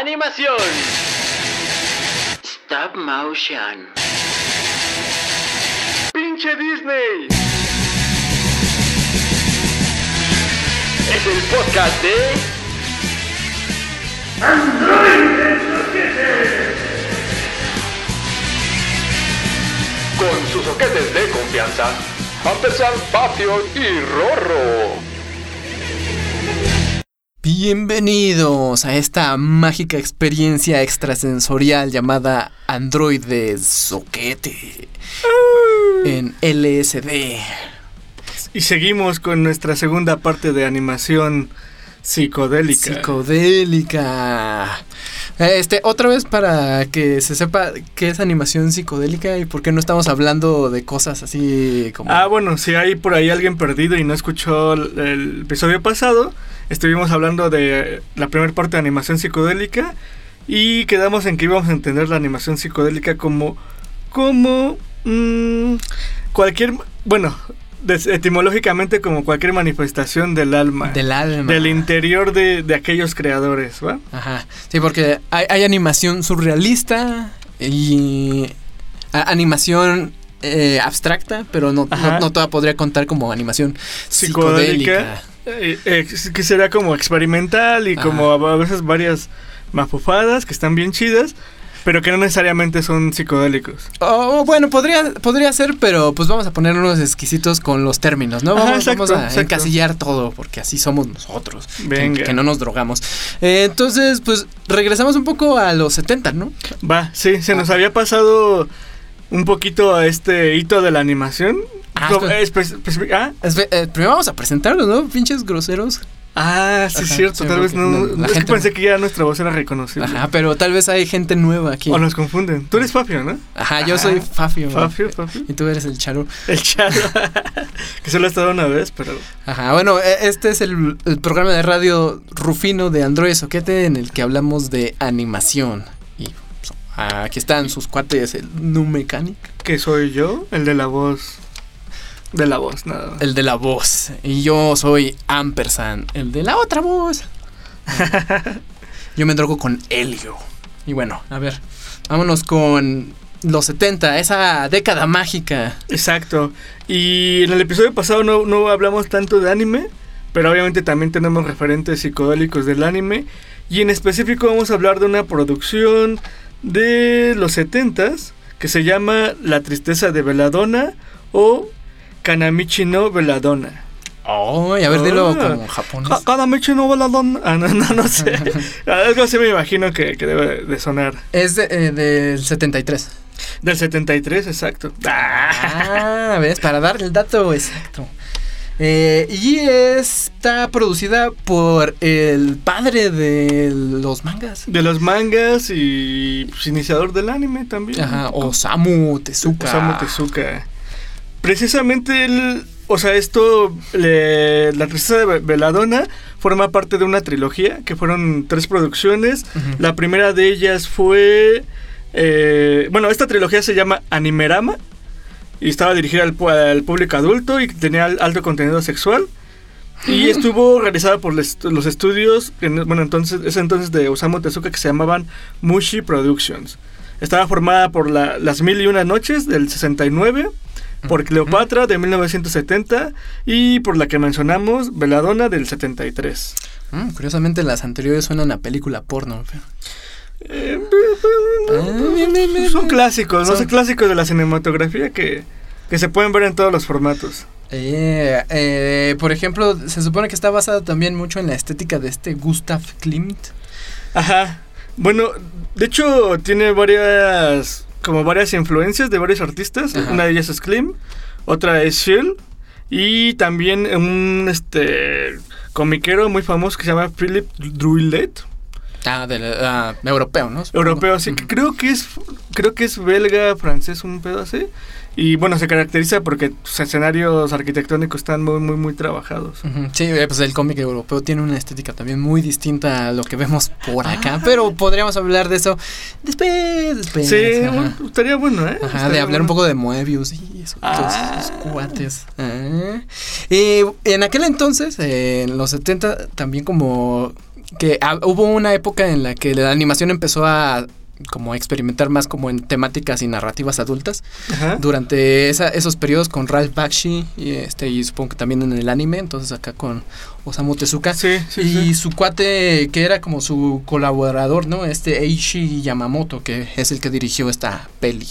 Animación. Stop motion. Pinche Disney. Es el podcast de Con sus soquetes de confianza, Ampersand, Fafio y Rorro. Bienvenidos a esta mágica experiencia extrasensorial llamada Android de Soquete en LSD. Y seguimos con nuestra segunda parte de animación psicodélica. Psicodélica. Este, otra vez para que se sepa qué es animación psicodélica y por qué no estamos hablando de cosas así como... Ah, bueno, si hay por ahí alguien perdido y no escuchó el, episodio pasado, estuvimos hablando de la primera parte de animación psicodélica y quedamos en que íbamos a entender la animación psicodélica como... como... mm, cualquier... bueno, etimológicamente como cualquier manifestación del alma. Del alma. Del interior de, de aquellos creadores, ¿va? Ajá. Sí, porque hay, hay animación surrealista y a- animación eh, abstracta, pero no, no, no toda podría contar como animación psicodélica, psicodélica. eh, eh, que será como experimental y Ajá. como a a veces varias mafufadas que están bien chidas, pero que no necesariamente son psicodélicos. Oh, bueno, podría, podría ser, pero pues vamos a poner unos exquisitos con los términos, ¿no? Ajá, Vamos, exacto, vamos a exacto. encasillar todo, porque así somos nosotros. que- Venga. Que, no nos drogamos. Eh, entonces, pues regresamos un poco a los 70, ¿no? Va, sí, se Ah. nos había pasado un poquito a este hito de la animación. Ah, ah, eh, primero vamos a presentarlos, ¿no? Pinches groseros. Ah, sí, es cierto, sí, tal vez no. no, la es que gente pensé no. que ya nuestra voz era reconocible. Ajá, pero tal vez hay gente nueva aquí. O nos confunden. Tú eres Fafio, ¿no? Ajá, yo soy Fafio. Fafio, Fafio. Y tú eres el Charo. El chavo. que solo ha estado una vez, pero. Ajá, bueno, e- este es el, el programa de radio Rufino de Android Soquete en el que hablamos de animación. Y pues, aquí están sus cuates, el Nu Mechanic, que soy yo, el de la voz. De la voz, nada más. el de la voz. Y yo soy Ampersand, el de la otra voz. yo me drogo con Helio. Y bueno, a ver, vámonos con los 70, esa década mágica. Exacto. Y en el episodio pasado no, no hablamos tanto de anime, pero obviamente también tenemos referentes psicodélicos del anime. Y en específico vamos a hablar de una producción de los 70s que se llama La tristeza de Veladona o Kanamichi no Veladona. Ay, a ver, dilo Ah. como japonés. Ka- Kanamichi no Veladona. Ah, no, no, no sé. Algo así me imagino que, que debe de sonar. Es de, eh, del 73. Del 73, exacto. Ah, ves, para dar el dato exacto. Eh, y está producida por el padre de los mangas. De los mangas y pues, iniciador del anime también. Ajá, Osamu Tezuka. Osamu Tezuka. Precisamente el, o sea, esto, le- la tristeza de Ve- Veladona forma parte de una trilogía que fueron tres producciones. La primera de ellas fue, eh, bueno, esta trilogía se llama Animerama y estaba dirigida al, público adulto y tenía al- alto contenido sexual. Y estuvo realizada por les- los estudios, en- bueno, entonces, ese entonces de Osamu Tezuka que se llamaban Mushi Productions. Estaba formada por la- Las Mil y Una Noches del 69, por Cleopatra de 1970 y por la que mencionamos, Veladona del 73. Mm, curiosamente las anteriores suenan a película porno. pero- Eh, Ah, son clásicos, no Son- son clásicos de la cinematografía que, que se pueden ver en todos los formatos. Eh, eh, por ejemplo, se supone que está basada también mucho en la estética de este Gustav Klimt. Ajá. Bueno, de hecho tiene varias como varias influencias de varios artistas. Ajá. Una de ellas es Klim, otra es Shield y también un este comiquero muy famoso que se llama Philip Druillet, Ah, del ah, europeo, ¿no? Europeo, que Ujú. creo que es creo que es belga, francés, un pedo así. Y bueno, se caracteriza porque sus escenarios arquitectónicos están muy muy muy trabajados. Sí, eh, pues el cómic europeo tiene una estética también muy distinta a lo que vemos por acá, Ah. pero podríamos hablar de eso después, después. Sí, ajá. estaría bueno, ¿eh? Ajá, Estaría de hablar bueno. un poco de Moebius y eso, todos Ah. esos cuates. Ah. Y en aquel entonces, eh, en los 70, también como que ah, hubo una época en la que la animación empezó a como experimentar más como en temáticas y narrativas adultas Ajá. durante esa- esos periodos con Ralph Bakshi y este y supongo que también en el anime entonces acá con Osamu Tezuka Sí, sí, y sí. su cuate que era como su colaborador no este Eishi Yamamoto que es el que dirigió esta peli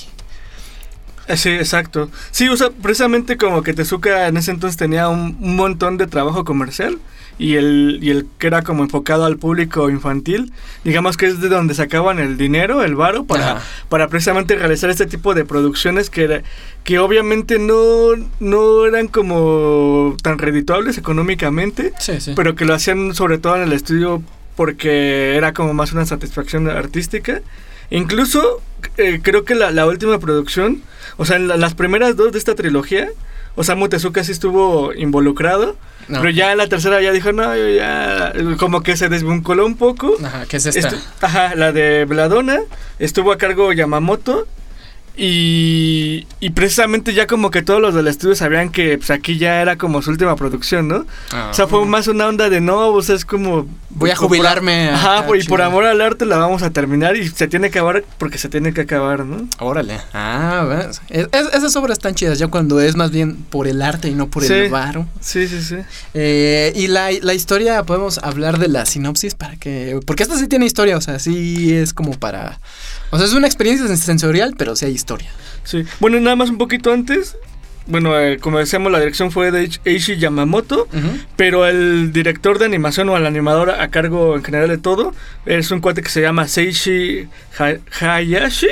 Eh, Sí, exacto. Sí, o sea, precisamente como que Tezuka en ese entonces tenía un, un montón de trabajo comercial y el, y el que era como enfocado al público infantil, digamos que es de donde sacaban el dinero, el varo, para, Ajá. para precisamente realizar este tipo de producciones que, era- que obviamente no, no eran como tan redituables económicamente, sí sí pero que lo hacían sobre todo en el estudio porque era como más una satisfacción artística. Incluso eh, creo que la, la última producción, o sea, en la- las primeras dos de esta trilogía, Osamu Tezuka sí estuvo involucrado, No. pero ya en la tercera ya dijo, no, yo ya, como que se desvinculó un poco. Ajá, ¿qué es esta? Estu- ajá, la de Bladona, estuvo a cargo Yamamoto. Y, y precisamente ya como que todos los del estudio sabían que pues, aquí ya era como su última producción, ¿no? Ah. O sea, fue más una onda de no, o sea, es como... Voy a por- jubilarme Ajá, acá, por- y por amor al arte la vamos a terminar y se tiene que acabar porque se tiene que acabar, ¿no? Órale. Ah, ¿ves? Es- es- esas obras están chidas, ya cuando es más bien por el arte y no por Sí. el varo. Sí, sí, sí. Eh, y la, la historia, podemos hablar de la sinopsis para que. Porque esta sí tiene historia, o sea, sí es como para. O sea, es una experiencia sensorial, pero sí hay historia. Sí. Bueno, nada más un poquito antes. Bueno, eh, como decíamos, la dirección fue de Eishi Yamamoto. Pero el director de animación o el animador a cargo en general de todo es un cuate que se llama Seishi Ha- Hayashi.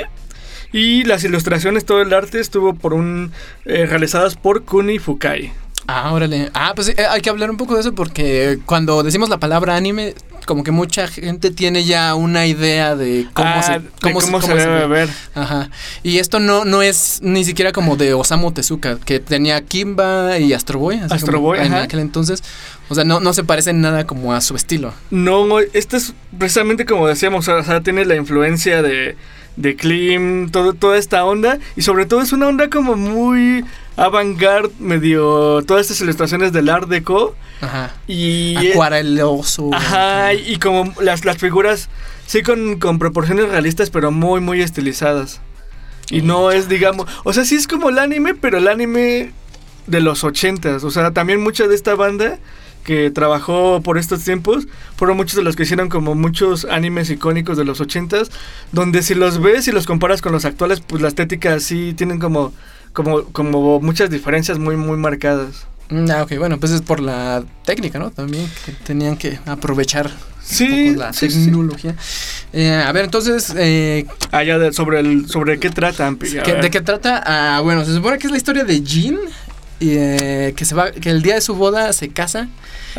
Y las ilustraciones, todo el arte estuvo por un eh, realizadas por Kuni Fukai. Ah, órale. Ah, pues eh, hay que hablar un poco de eso porque cuando decimos la palabra anime, como que mucha gente tiene ya una idea de cómo Ah, se, de cómo cómo se, se cómo se debe ve. ver. Ajá. Y esto no, no es ni siquiera como de Osamu Tezuka, que tenía Kimba y Astro Boy. así Astro Boy, En ajá. aquel entonces. O sea, no, no se parece en nada como a su estilo. No, este es precisamente como decíamos, o sea, tiene la influencia de, de Klim, todo, toda esta onda. Y sobre todo es una onda como muy avant-garde, medio. Todas estas ilustraciones del Art Deco. Ajá. Y. Acuareloso. Ajá, y, como las, las figuras, sí con, con proporciones realistas, pero muy, muy estilizadas. Y no es, digamos, o sea, sí es como el anime, pero el anime de los ochentas. O sea, también mucha de esta banda que trabajó por estos tiempos fueron muchos de los que hicieron como muchos animes icónicos de los ochentas, donde si los ves y los comparas con los actuales, pues la estética sí tienen como, como, como muchas diferencias muy, muy marcadas. Mm, Ah, ok, bueno, pues es por la técnica, ¿no? También que tenían que aprovechar Sí, un poco la sí, sí. tecnología. Eh, a ver, entonces, eh, Ah, ya de- sobre, el, sobre qué trata, Ampi. A ¿qué- ver. ¿de qué trata? Ah, bueno, se supone que es la historia de Jean. y, eh, que se va, que el día de su boda se casa.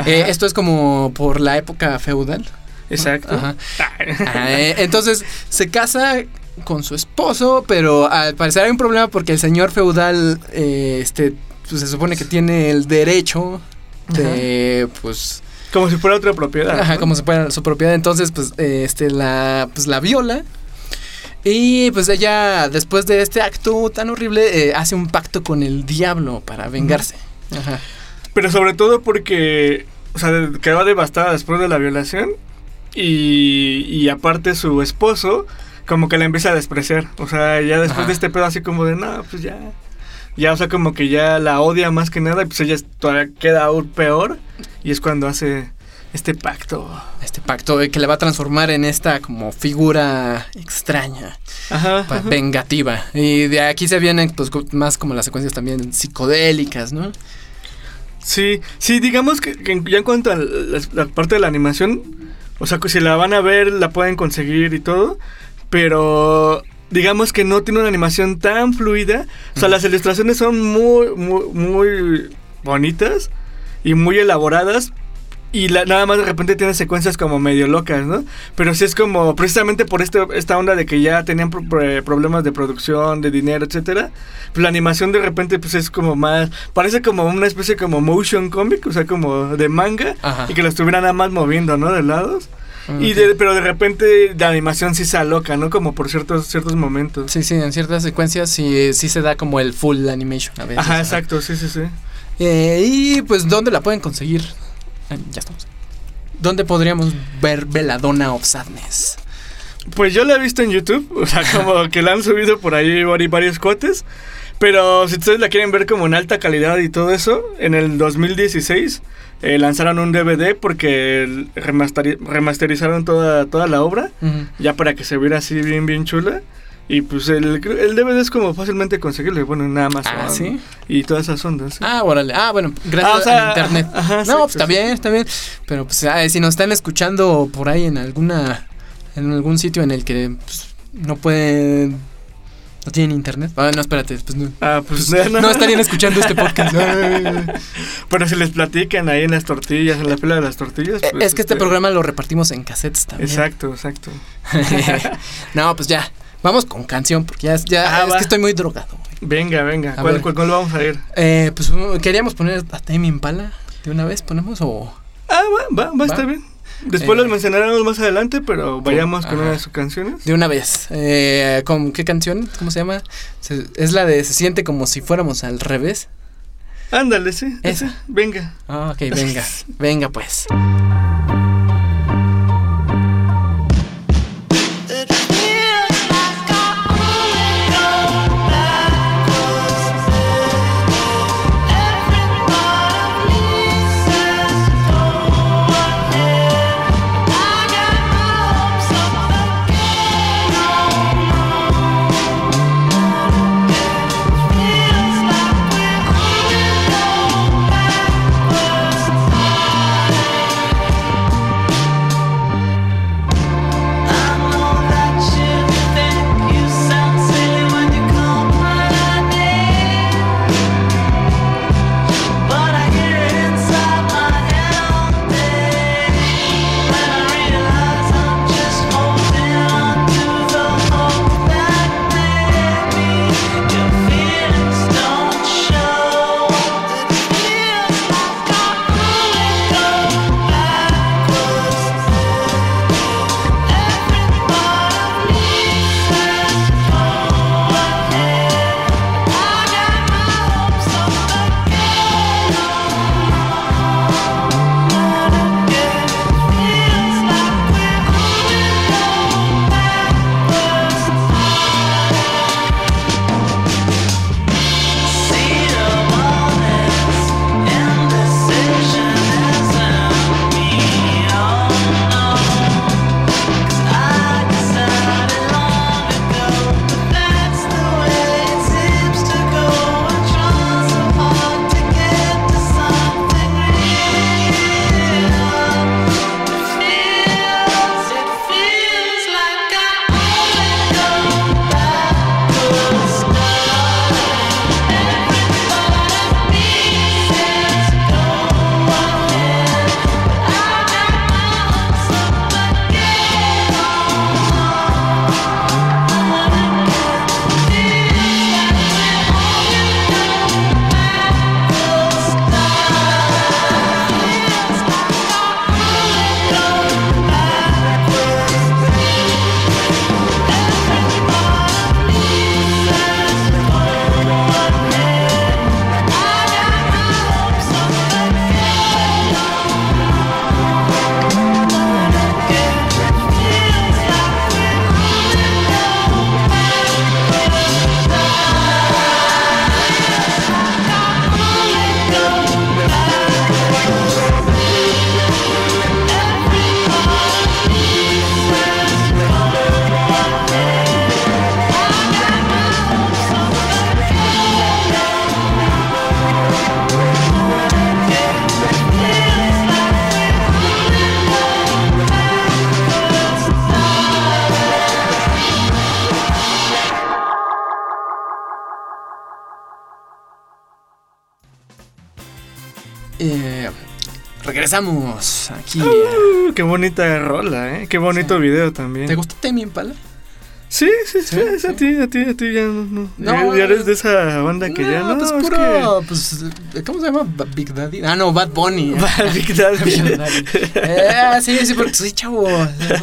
Eh, esto es como por la época feudal. Exacto. Ajá. Ah, eh, entonces se casa con su esposo, pero al parecer hay un problema porque el señor feudal, eh, este, pues se supone que tiene el derecho de, pues, Como si fuera otra propiedad. ajá, ¿no? como si fuera su propiedad, entonces, pues, eh, este, la, pues, la viola. Y pues ella, después de este acto tan horrible, eh, hace un pacto con el diablo para vengarse. Ajá. Pero sobre todo porque, o sea, quedó devastada después de la violación. Y, y aparte su esposo, como que la empieza a despreciar. O sea, ya después Ajá. de este pedo así como de, no, pues ya. Ya, o sea, como que ya la odia más que nada. Y pues ella todavía queda aún peor. Y es cuando hace este pacto. Este pacto eh, que le va a transformar en esta como figura extraña. Ajá. vengativa. Y de aquí se vienen pues más como las secuencias también psicodélicas, ¿no? Sí, sí, digamos que, que ya en cuanto a la, la parte de la animación, o sea, que si la van a ver, la pueden conseguir y todo, pero digamos que no tiene una animación tan fluida. O sea, las ilustraciones son muy, muy, muy bonitas y muy elaboradas. Y la- nada más de repente tiene secuencias como medio locas, ¿no? Pero sí es como, precisamente por este, esta onda de que ya tenían pro- pro- problemas de producción, de dinero, etcétera. Pues la animación de repente pues es como más, parece como una especie como motion comic, o sea, como de manga. Ajá. Y que lo estuvieran nada más moviendo, ¿no? De lados. Y Ok. de, pero de repente la animación sí se aloca, ¿no? Como por ciertos, ciertos momentos. Sí, sí, en ciertas secuencias sí, sí se da como el full animation a veces. Ajá, exacto, sí, sí, sí. Eh, y pues, ¿dónde la pueden conseguir? Ah, ya estamos. ¿Dónde podríamos ver Belladonna of Sadness? Pues yo la he visto en YouTube, o sea, como que la han subido por ahí vari- varios cotes. Pero si ustedes la quieren ver como en alta calidad y todo eso, en el 2016 eh, lanzaron un DVD porque remasterizaron toda, toda la obra, ya para que se viera así bien, bien chula. Y pues el, el DVD es como fácilmente conseguible, bueno, en Amazon. Ah, ¿sí? Y todas esas ondas. ¿sí? Ah, órale. Ah, bueno, gracias Ah, o sea, al internet. ajá, no, pues está bien, está bien. Pero pues ah, si nos están escuchando por ahí en alguna en algún sitio en el que pues, no pueden no tienen internet. Ah, no, espérate, pues no. Ah, pues, No estarían escuchando este podcast. Pero si les platican ahí en las tortillas, en la fila de las tortillas. Eh, pues, es que este este, programa lo repartimos en cassettes también. Exacto, exacto. no, pues ya. Vamos con canción, porque ya, ya Ah, es va. que estoy muy drogado. Venga, venga. A ¿Cuál, cuál, cuál vamos a ir? Eh, pues queríamos poner a Tame Impala de una vez, ponemos o Ah, va, va, va, está bien. Después Eh, los mencionaremos más adelante, pero vayamos con una de sus canciones. de una vez. Eh, ¿con qué canción? ¿Cómo se llama? Se- es la de Se siente como si fuéramos al revés. Ándale, sí. Esa. sí, Venga. Ah, ok, venga, venga pues. Regresamos aquí. Uh, qué bonita rola, ¿eh? Qué bonito video también. ¿Te gustó Tame Impala? Sí, sí, sí, Sí, a ti, a ti, a ti ya no. no. No, ya, ya eres de esa banda que ya no. pues es puro, pues, ¿cómo se llama? Big Daddy. Ah, no, Bad Bunny. que- Big Daddy. Big Daddy. Eh, sí, sí, porque soy chavo.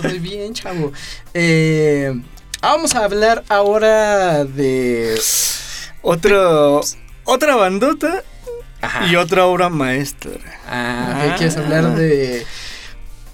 Soy bien chavo. Eh, vamos a hablar ahora de. Otro, otra bandota Ajá. y otra obra maestra. Ah, ok, ¿quieres hablar de.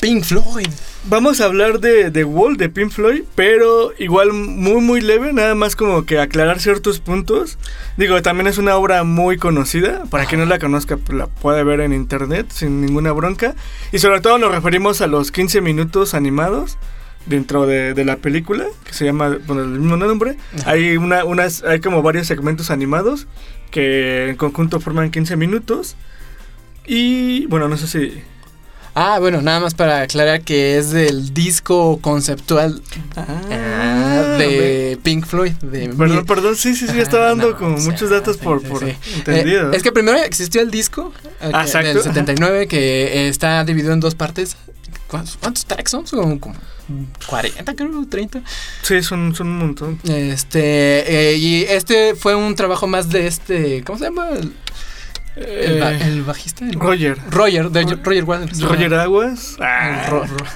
Pink Floyd. Vamos a hablar de The Wall de Pink Floyd, pero igual muy muy leve, nada más como que aclarar ciertos puntos. Digo, también es una obra muy conocida, para quien no la conozca pues, la puede ver en internet sin ninguna bronca. Y sobre todo nos referimos a los 15 minutos animados dentro de, de la película, que se llama, bueno, el mismo nombre. Ajá. Hay, una, unas, hay como varios segmentos animados que en conjunto forman 15 minutos. Y bueno, no sé si... Ah, bueno, nada más para aclarar que es del disco conceptual ah, de Pink Floyd. De Perdón, mi- perdón, sí, sí, sí, Ajá, estaba dando no, como sea, muchos datos sí, por, sí, por sí. entendido. Eh, es que primero existió el disco Ah, que- del ajá. 79 que está dividido en dos partes. ¿Cuántos, cuántos tracks son? Son como 40, creo, 30. Sí, son, son un montón. Este, eh, y este fue un trabajo más de este, ¿cómo se llama? El, el ba- Eh, el bajista. el- Roger. Roger, de Roger Waters. Roger Aguas. Ah, Ro- Ro-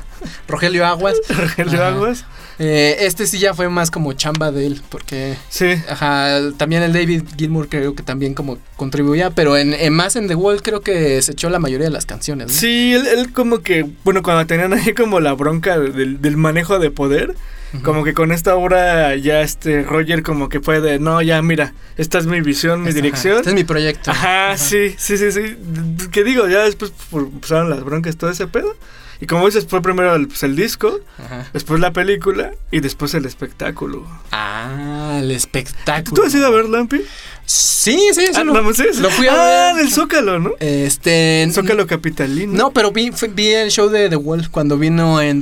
Rogelio Aguas. Rogelio. Aguas. Eh, este sí ya fue más como chamba de él, porque Sí. ajá, también el David Gilmour creo que también como contribuía, pero en, en más en The Wall creo que se echó la mayoría de las canciones. ¿no? Sí, él, él como que, bueno, cuando tenían ahí como la bronca del, del manejo de poder, Ujú. como que con esta obra ya este Roger como que fue de, no, ya mira, esta es mi visión, mi Ajá, dirección. Este es mi proyecto. Ajá, sí, sí, sí, sí. Que digo, ya después pues, pasaron las broncas, todo ese pedo. Y como dices, fue primero el, pues, el disco, Ajá. después la película y después el espectáculo. Ah, el espectáculo. ¿Tú has ido a ver Lampi? Sí, sí, sí. Ah, lo, sí, lo fui a ah, ver. del Zócalo, ¿no? Este. Zócalo capitalino. No, pero vi, vi el show de The Wall cuando vino en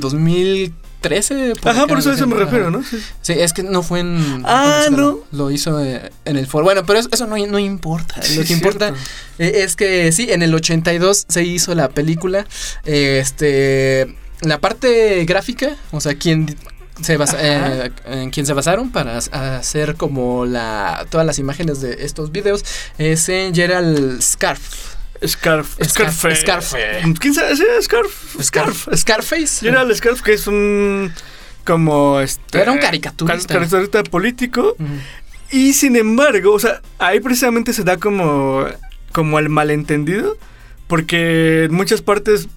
2013. Ajá, por eso a eso me refiero, ¿no? Sí. Sí, es que no fue en. Ah, en no. Lo hizo eh, en el foro. Bueno, pero eso, eso no, no importa. Sí, Lo que importa eh, es que sí, en el 82 se hizo la película. eh, Este. La parte gráfica, o sea, quien. Se basa- eh, en quien se basaron para hacer como la todas las imágenes de estos videos es en Gerald Scarf. Scarf. Scarf- Scarfe. Scarfe. ¿Quién sabe? Sí, Scarf. Scarf. Scarface. Y era el Scarf que es un. Como este. Era un caricaturista. car- Caricaturista político. Y sin embargo, o sea, ahí precisamente se da como. Como el malentendido. Porque en muchas partes.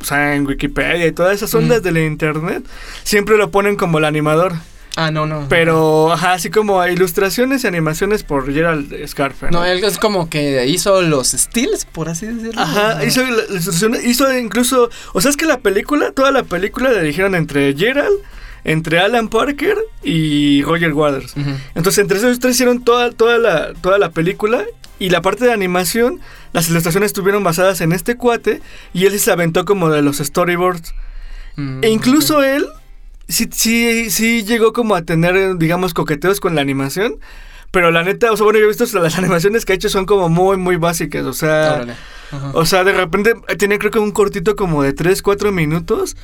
O sea, en Wikipedia y todas esas ondas Mm. de la internet. Siempre lo ponen como el animador. Ah, no, no. Pero, ajá, así como ilustraciones y animaciones por Gerald Scarfe. No, él es como que hizo los steals, por así decirlo. Ajá, hizo ilustración, hizo incluso, o sea, es que la película, toda la película la dirigieron entre Gerald, entre Alan Parker y Roger Waters. Entonces, entre esos tres hicieron toda, toda, la, toda la película y la parte de animación, las ilustraciones estuvieron basadas en este cuate y él se aventó como de los storyboards. Mm, E incluso él sí, sí, sí llegó como a tener, digamos, coqueteos con la animación. Pero la neta, o sea, bueno, yo he visto las animaciones que ha hecho son como muy, muy básicas. O sea, o sea, de repente eh, tiene creo que un cortito como de 3, 4 minutos.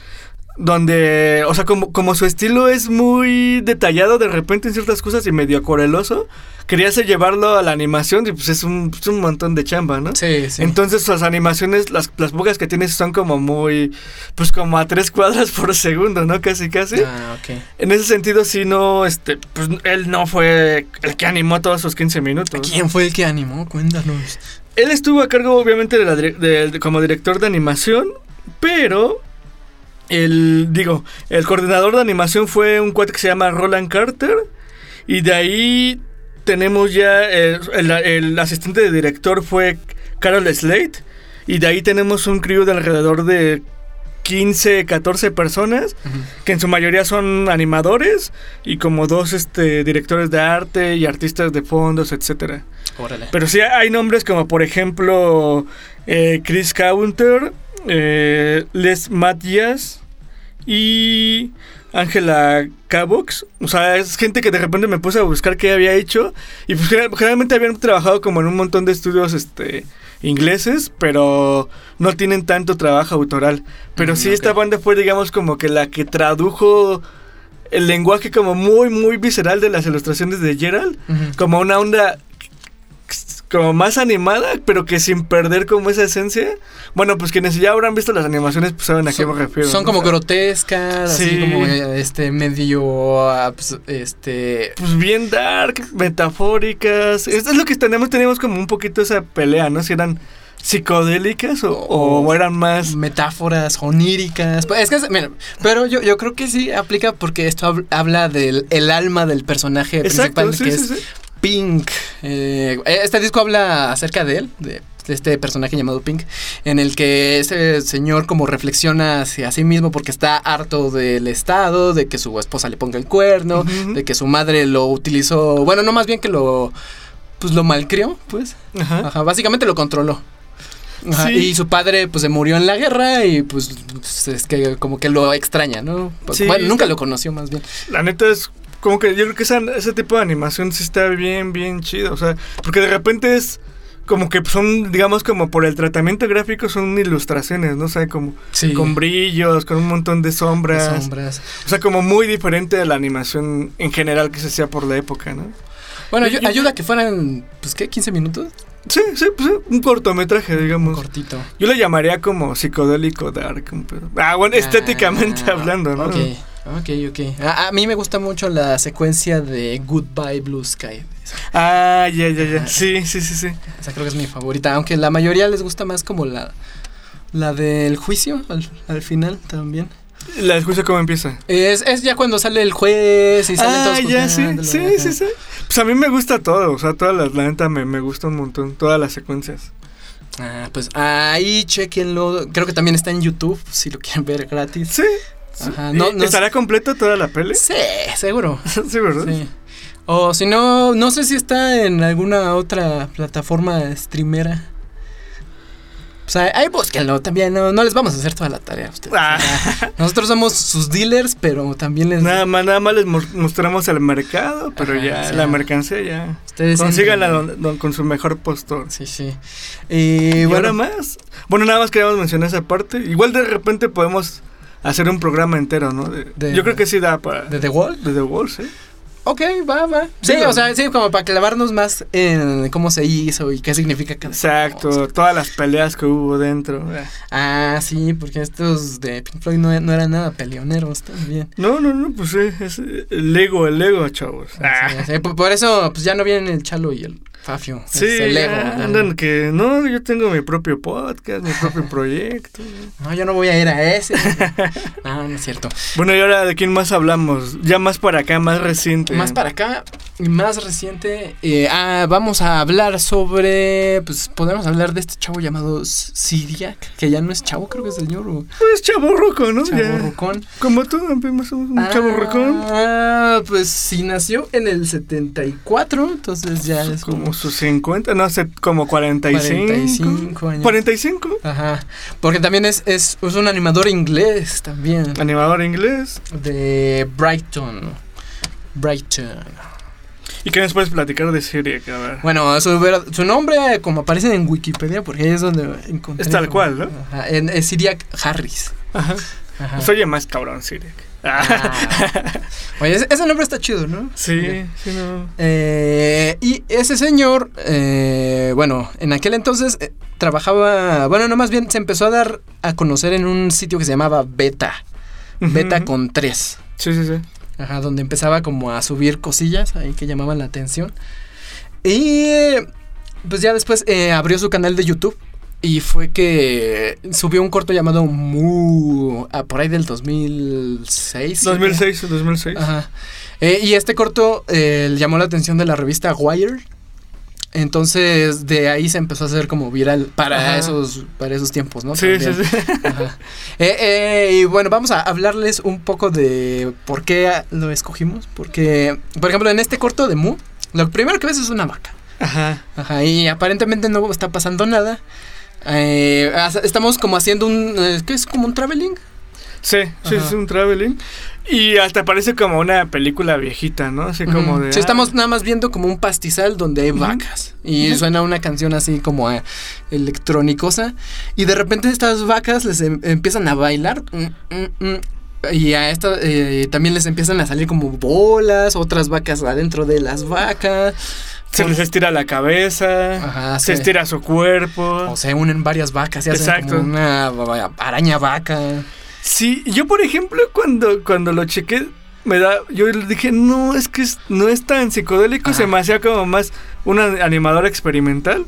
Donde, o sea, como, como su estilo es muy detallado de repente en ciertas cosas y medio acuareloso, queríase llevarlo a la animación y pues es un, es un montón de chamba, ¿no? Sí, sí. Entonces las animaciones, las, las pocas que tienes son como muy, pues como a tres cuadras por segundo, ¿no? Casi, casi. Ah, ok. En ese sentido sí no, este, pues él no fue el que animó todos esos 15 minutos. ¿Quién fue el que animó? Cuéntanos. Él estuvo a cargo obviamente de la de- como director de animación, pero el, digo, el coordinador de animación fue un cuate que se llama Roland Carter y de ahí tenemos ya eh, el, el asistente de director fue Carol Slate y de ahí tenemos un crew de alrededor de 15, 14 personas que en su mayoría son animadores y como dos este, directores de arte y artistas de fondos, etcétera. Pero sí hay nombres como por ejemplo eh, Chris Counter, eh, Les Matias y Ángela Cabox. O sea, es gente que de repente me puse a buscar qué había hecho. Y pues gener- generalmente habían trabajado como en un montón de estudios este, ingleses, pero no tienen tanto trabajo autoral. Pero Mm, sí, esta banda fue, digamos, como que la que tradujo el lenguaje como muy, muy visceral de las ilustraciones de Gerald como una onda como más animada, pero que sin perder como esa esencia. Bueno, pues quienes ya habrán visto las animaciones, pues saben a qué me refiero. Son ¿no? como grotescas, así Sí. como este medio ah, pues, este Pues bien dark, metafóricas. Esto es lo que tenemos, tenemos como un poquito esa pelea, ¿no? Si eran psicodélicas o, o eran más... metáforas oníricas. Pues, Es que, mira, pero yo, yo creo que sí aplica porque esto hab- habla del el alma del personaje Exacto, principal sí, que sí, es sí. Pink. Eh, este disco habla acerca de él, de, de este personaje llamado Pink, en el que ese señor como reflexiona hacia sí mismo porque está harto del estado, de que su esposa le ponga el cuerno, de que su madre lo utilizó, bueno, no más bien que lo, pues lo malcrió, pues. Ajá. Ajá, básicamente lo controló. Ajá, Sí. Y su padre pues se murió en la guerra y pues, es que como que lo extraña, ¿no? Pues, Sí, bueno, nunca lo conoció más bien. La neta es como que yo creo que esa- ese tipo de animación sí está bien, bien chido. O sea, porque de repente es como que son, digamos, como por el tratamiento gráfico son ilustraciones, ¿no? O sea, como Sí. con brillos, con un montón de sombras. sombras. O sea, como muy diferente de la animación en general que se hacía por la época, ¿no? Bueno, Y- ayu- ayuda a que fueran, pues, ¿qué? ¿15 minutos? Sí, sí, pues sí, un cortometraje, digamos. Cortito. Yo le llamaría como psicodélico dark. un pedo. Ah, bueno, estéticamente Ah, hablando, ¿no? Ok, ok, ok. A, a mí me gusta mucho la secuencia de Goodbye Blue Sky. Ah, ya, ya, ya. Sí, sí, sí, sí. esa creo que es mi favorita, aunque la mayoría les gusta más como la, la del juicio al, al final también. La discusión cómo empieza. Es, es ya cuando sale el juez y salen Ah, todos ya, sí, sí, sí, sí. Pues a mí me gusta todo, o sea, toda la, la neta me, me gusta un montón, todas las secuencias. Ah, pues ahí chequenlo. Creo que también está en YouTube, si lo quieren ver gratis. Sí. Ajá, ¿Y no, no ¿Estará completo toda la peli? Sí, seguro. sí, ¿verdad? Sí. O si no, no sé si está en alguna otra plataforma streamera. O sea, ahí búsquenlo también. No, no les vamos a hacer toda la tarea a ustedes. Ah. Nosotros somos sus dealers, pero también les. Nada más, nada más les mo- mostramos el mercado, pero Ajá, ya la mercancía ya. ustedes Consíganla entren. don- don- con su mejor postor. Sí, sí. Y, Y bueno, ahora más. Bueno, nada más queríamos mencionar esa parte. Igual de repente podemos hacer un programa entero, ¿no? De- De- yo creo que sí da para. ¿de The Wall? de The Wall, sí. Ok, va, va. Sí, Digo- o sea, sí, como para clavarnos más en cómo se hizo y qué significa cada Exacto, cosa. todas las peleas que hubo dentro. Ah, sí, porque estos de Pink Floyd no, no eran nada peleoneros también. No, no, no, pues sí, es el Lego, el Lego, chavos. Ah, Sí, sí, por, por eso, pues ya no vienen el Chalo y el Fafio. Sí, el ¿no? andan que no, yo tengo mi propio podcast, mi propio proyecto. No, yo no voy a ir a ese. no, no es cierto. Bueno, y ahora de quién más hablamos? Ya más para acá, más reciente. Más para acá, más reciente, eh, ah, vamos a hablar sobre, pues podemos hablar de este chavo llamado S- Sidiac, que ya no es chavo, creo que es señor o Pues chavo roco, ¿no? chavo rucón. Como tú, más o menos, un chavo rocón. Ah, pues sí nació en el 74, entonces ya es como... Como sus 50, no sé, como 45. 45 años. 45. Ajá, porque también es, es, es un animador inglés también, Animador inglés. de Brighton. Brighton. ¿Y qué nos puedes platicar de serie? A ver. Bueno, su, ver- su nombre, como aparece en Wikipedia, porque ahí es donde encontré. Es tal cual, ¿no? Ajá, en- es Syriac Harris. Ajá. Ajá. Pues oye más cabrón, Siric. Ah. Oye, ese, ese nombre está chido, ¿no? Sí, sí, no. Eh, y ese señor, eh, bueno, en aquel entonces eh, trabajaba, bueno, no más bien se empezó a dar a conocer en un sitio que se llamaba Beta, Beta con tres, Sí, sí, sí. Ajá, donde empezaba como a subir cosillas ahí que llamaban la atención. Y pues ya después eh, abrió su canal de YouTube y fue que subió un corto llamado Mu, ah, por ahí del 2006. 2006, 2006. Ajá. Eh, y este corto eh, llamó la atención de la revista Wire. Entonces de ahí se empezó a hacer como viral para Ajá. esos para esos tiempos, ¿no? Sí, sí, También. sí. Ajá. Eh, eh, y bueno, vamos a hablarles un poco de por qué lo escogimos. Porque, por ejemplo, en este corto de Mu, lo primero que ves es una vaca. Ajá. Ajá, y aparentemente no está pasando nada. Eh, estamos como haciendo un... eh, ¿Qué es? Como un traveling. Sí, sí, Ajá. es un traveling. Y hasta parece como una película viejita, ¿no? Así como de. Sí, ah, estamos nada más viendo como un pastizal donde hay vacas. Y suena una canción así como eh, electrónicosa. Y de repente estas vacas les em- empiezan a bailar. mm, mm, mm, Y a esta eh, también les empiezan a salir como bolas, otras vacas adentro de las vacas. Se les estira la cabeza. Ajá, se sí. estira su cuerpo. O se unen varias vacas y hacen Exacto. como una araña vaca. Sí, yo por ejemplo cuando, cuando lo chequé, me da, yo dije, no, es que es- no es tan psicodélico, se Ajá. me hacía como más un a- animador experimental.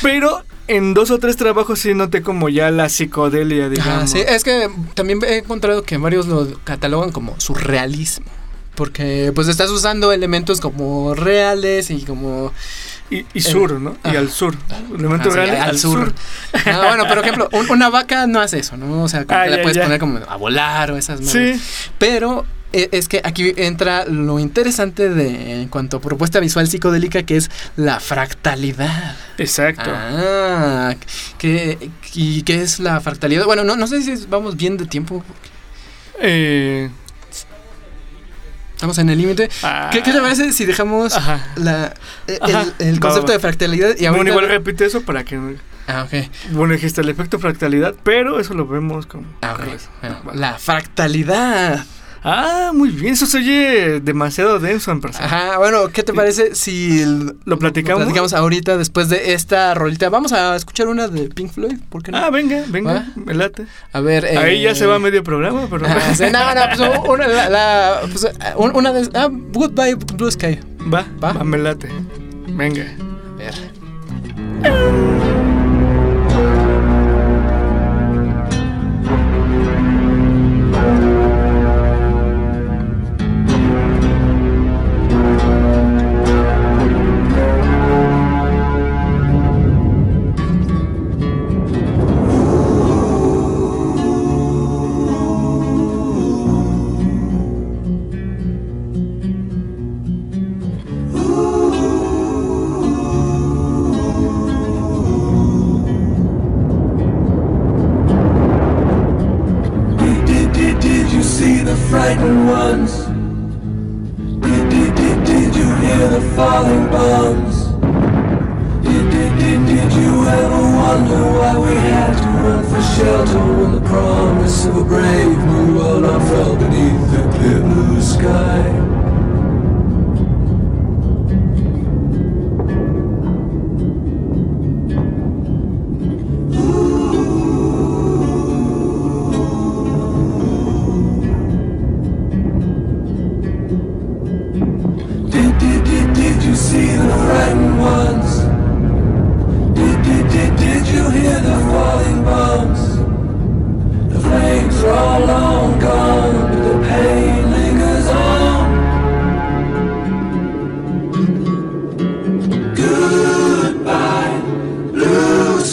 Pero en dos o tres trabajos sí noté como ya la psicodelia, digamos. Ah, sí, es que también he encontrado que varios lo catalogan como surrealismo. Porque pues estás usando elementos como reales y como... Y, y sur, ¿no? Y al sur. Elementos Ah, sí, reales al sur. Ah, bueno, por ejemplo, un- una vaca no hace eso, ¿no? O sea, como Ah, que la puedes ya. poner como a volar o esas madres. Sí. Pero eh, es que aquí entra lo interesante de en cuanto a propuesta visual psicodélica que es la fractalidad. Exacto. Ah, ¿qué, ¿y qué es la fractalidad? Bueno, no, no sé si vamos bien de tiempo. Eh, Estamos en el límite. ah, ¿Qué, qué te parece si dejamos Ajá. la, el, Ajá, el va, concepto va. de fractalidad y Bueno, igual repite eso para que... Ah, ok. Bueno, dijiste el efecto fractalidad, pero eso lo vemos como... Ah, ok. Correcto. Bueno, Va. la fractalidad. Ah, muy bien. Eso se oye demasiado denso en persona. Ajá, bueno, ¿qué te parece si ¿Lo platicamos? Lo platicamos ahorita después de esta rolita. Vamos a escuchar una de Pink Floyd, ¿por qué no? Ah, venga, venga, ¿Va? me late. a ver. Ahí eh, ya se va medio programa, pero... ah, sí, no, no, pues una, la, la- pues, un- una de. Ah, Goodbye Blue Sky. Va, Va. va, me late. Venga. A ver.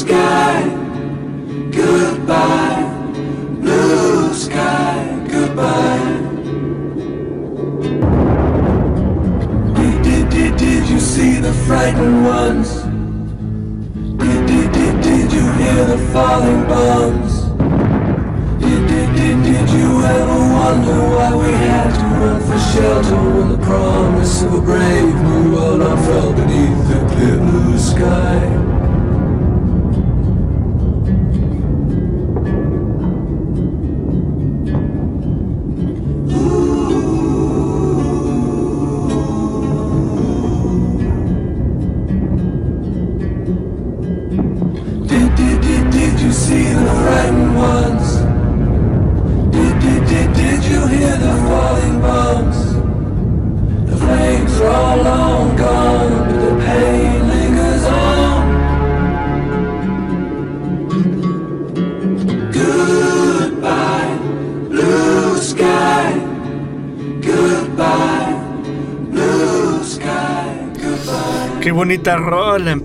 Sky.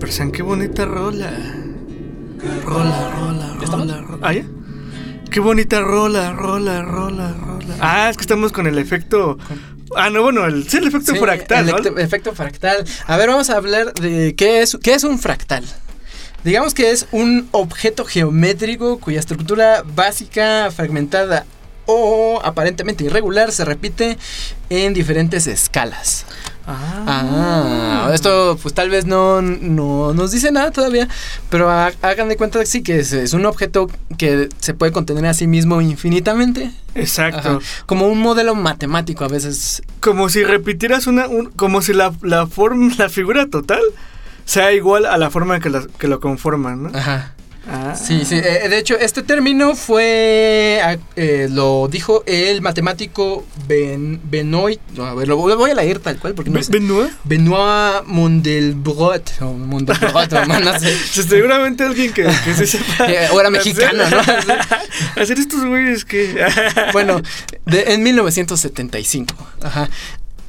Persona, qué bonita rola. Rola, rola, rola, rola. ¿Ah, ya? Qué bonita rola, rola, rola, rola. Ah, es que estamos con el efecto. Ah, no, bueno, el, sí, el efecto Sí, fractal, el ¿no? efecto fractal. A ver, vamos a hablar de qué es, qué es un fractal. Digamos que es un objeto geométrico cuya estructura básica, fragmentada o aparentemente irregular se repite en diferentes escalas. Ah, esto pues tal vez no, no nos dice nada todavía, pero ha- hagan de cuenta que sí que es, es un objeto que se puede contener a sí mismo infinitamente. Exacto. Ajá. Como un modelo matemático a veces. Como si repitieras una. un- como si la, la forma, la figura total sea igual a la forma que, la- que lo conforman, ¿no? Ajá. Ah. Sí, sí. eh, de hecho, este término fue. ah, eh, lo dijo el matemático ben, Benoit. no, a ver, lo, voy a leer tal cual porque no Be- sé. Benoit. Benoit Mondelbrot. O Mondelbrot, no sé. Seguramente alguien que, que se sepa. Eh, o era mexicano, ¿no? Hacer estos güeyes que. Bueno, de- en 1975. Ajá.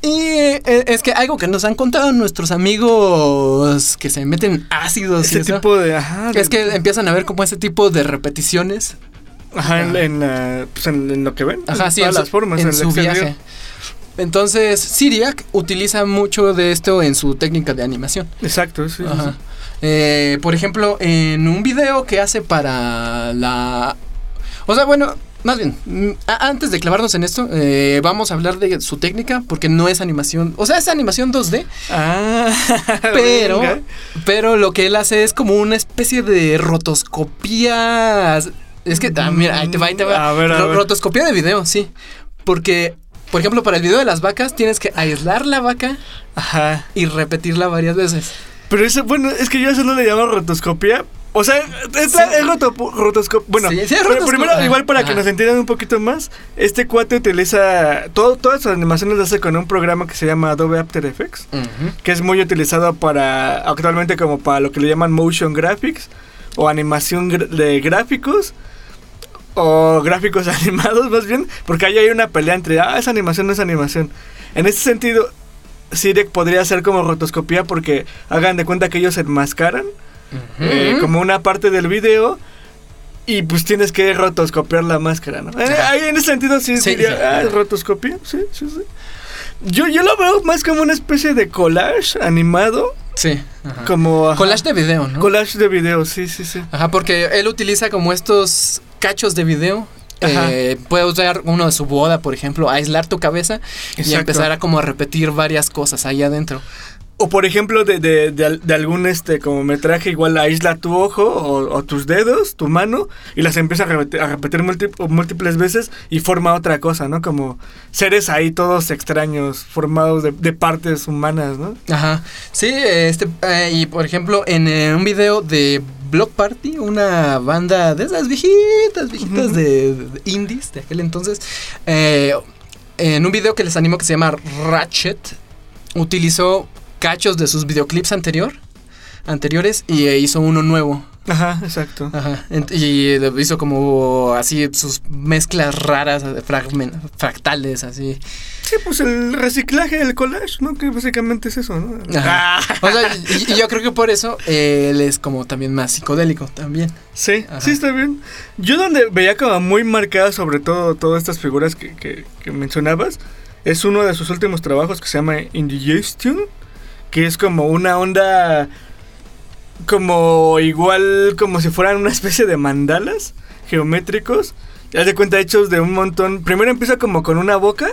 Y eh, es que algo que nos han contado nuestros amigos que se meten ácidos y Ese eso, tipo de. Ajá. es que empiezan a ver como ese tipo de repeticiones. Ajá, en, en, la- pues en, en lo que ven. Ajá, en sí, todas las formas. en su exterior. viaje. Entonces, Siriac utiliza mucho de esto en su técnica de animación. Exacto, sí. sí, Ajá. sí. Eh, por ejemplo, en un video que hace para la... O sea, bueno, más bien, mm, antes de clavarnos en esto, eh, vamos a hablar de su técnica, porque no es animación, o sea, es animación 2D, Ah, pero, venga. pero lo que él hace es como una especie de rotoscopía... Es que, ah, mira, ahí te va, ahí te va. A ver, a Ro- ver. Rotoscopía de video, sí. Porque, por ejemplo, para el video de las vacas tienes que aislar la vaca Ajá. y repetirla varias veces. Pero eso, bueno, es que yo eso no le llamo rotoscopía. O sea, es, Sí. es roto, rotoscopia. Bueno, Sí, sí, es pero rotoscopia. primero, igual para que nos entiendan un poquito más, este cuate utiliza. Todo, todas sus animaciones las hace con un programa que se llama Adobe After Effects, que es muy utilizado para. actualmente como para lo que le llaman motion graphics o animación de gráficos. O gráficos animados, más bien, porque ahí hay una pelea entre, ah, es animación, no es animación. En ese sentido, Sirek podría ser como rotoscopía porque hagan de cuenta que ellos se enmascaran eh, como una parte del video y pues tienes que rotoscopiar la máscara, ¿no? Eh, ahí en ese sentido sí, Sí, diría, sí. ah, es rotoscopía, sí, sí, sí. Yo, yo lo veo más como una especie de collage animado, Sí. ajá. como... ajá, Collage de video, ¿no? Collage de video, sí, sí, sí. Ajá, porque él utiliza como estos cachos de video. Eh, puede usar uno de su boda, por ejemplo, aislar tu cabeza y empezar a como a repetir varias cosas ahí adentro. O por ejemplo, de, de, de al- de algún este como metraje, igual aísla tu ojo o, o tus dedos, tu mano, y las empieza a repetir, a repetir múlti- múltiples veces y forma otra cosa, ¿no? Como seres ahí todos extraños, formados de, partes humanas, ¿no? Ajá. Sí, este, eh, y por ejemplo, en eh, un video de Block Party, una banda de esas viejitas, viejitas de indies de aquel entonces, eh, en un video que les animo que se llama Ratchet, utilizó cachos de sus videoclips anterior, anteriores y eh, hizo uno nuevo. Ajá, exacto. Ajá. Y eh, hizo como así sus mezclas raras, eh, fragmen- fractales, así. Sí, pues el reciclaje, el collage, ¿no? Que básicamente es eso, ¿no? Ajá. O sea, y, y yo creo que por eso eh, él es como también más psicodélico también. sí, Ajá. sí está bien. Yo donde veía como muy marcadas sobre todo todas estas figuras que, que, que mencionabas, es uno de sus últimos trabajos que se llama Indigestion, que es como una onda como igual como si fueran una especie de mandalas geométricos. Ya de cuenta hechos de un montón. Primero empieza como con una boca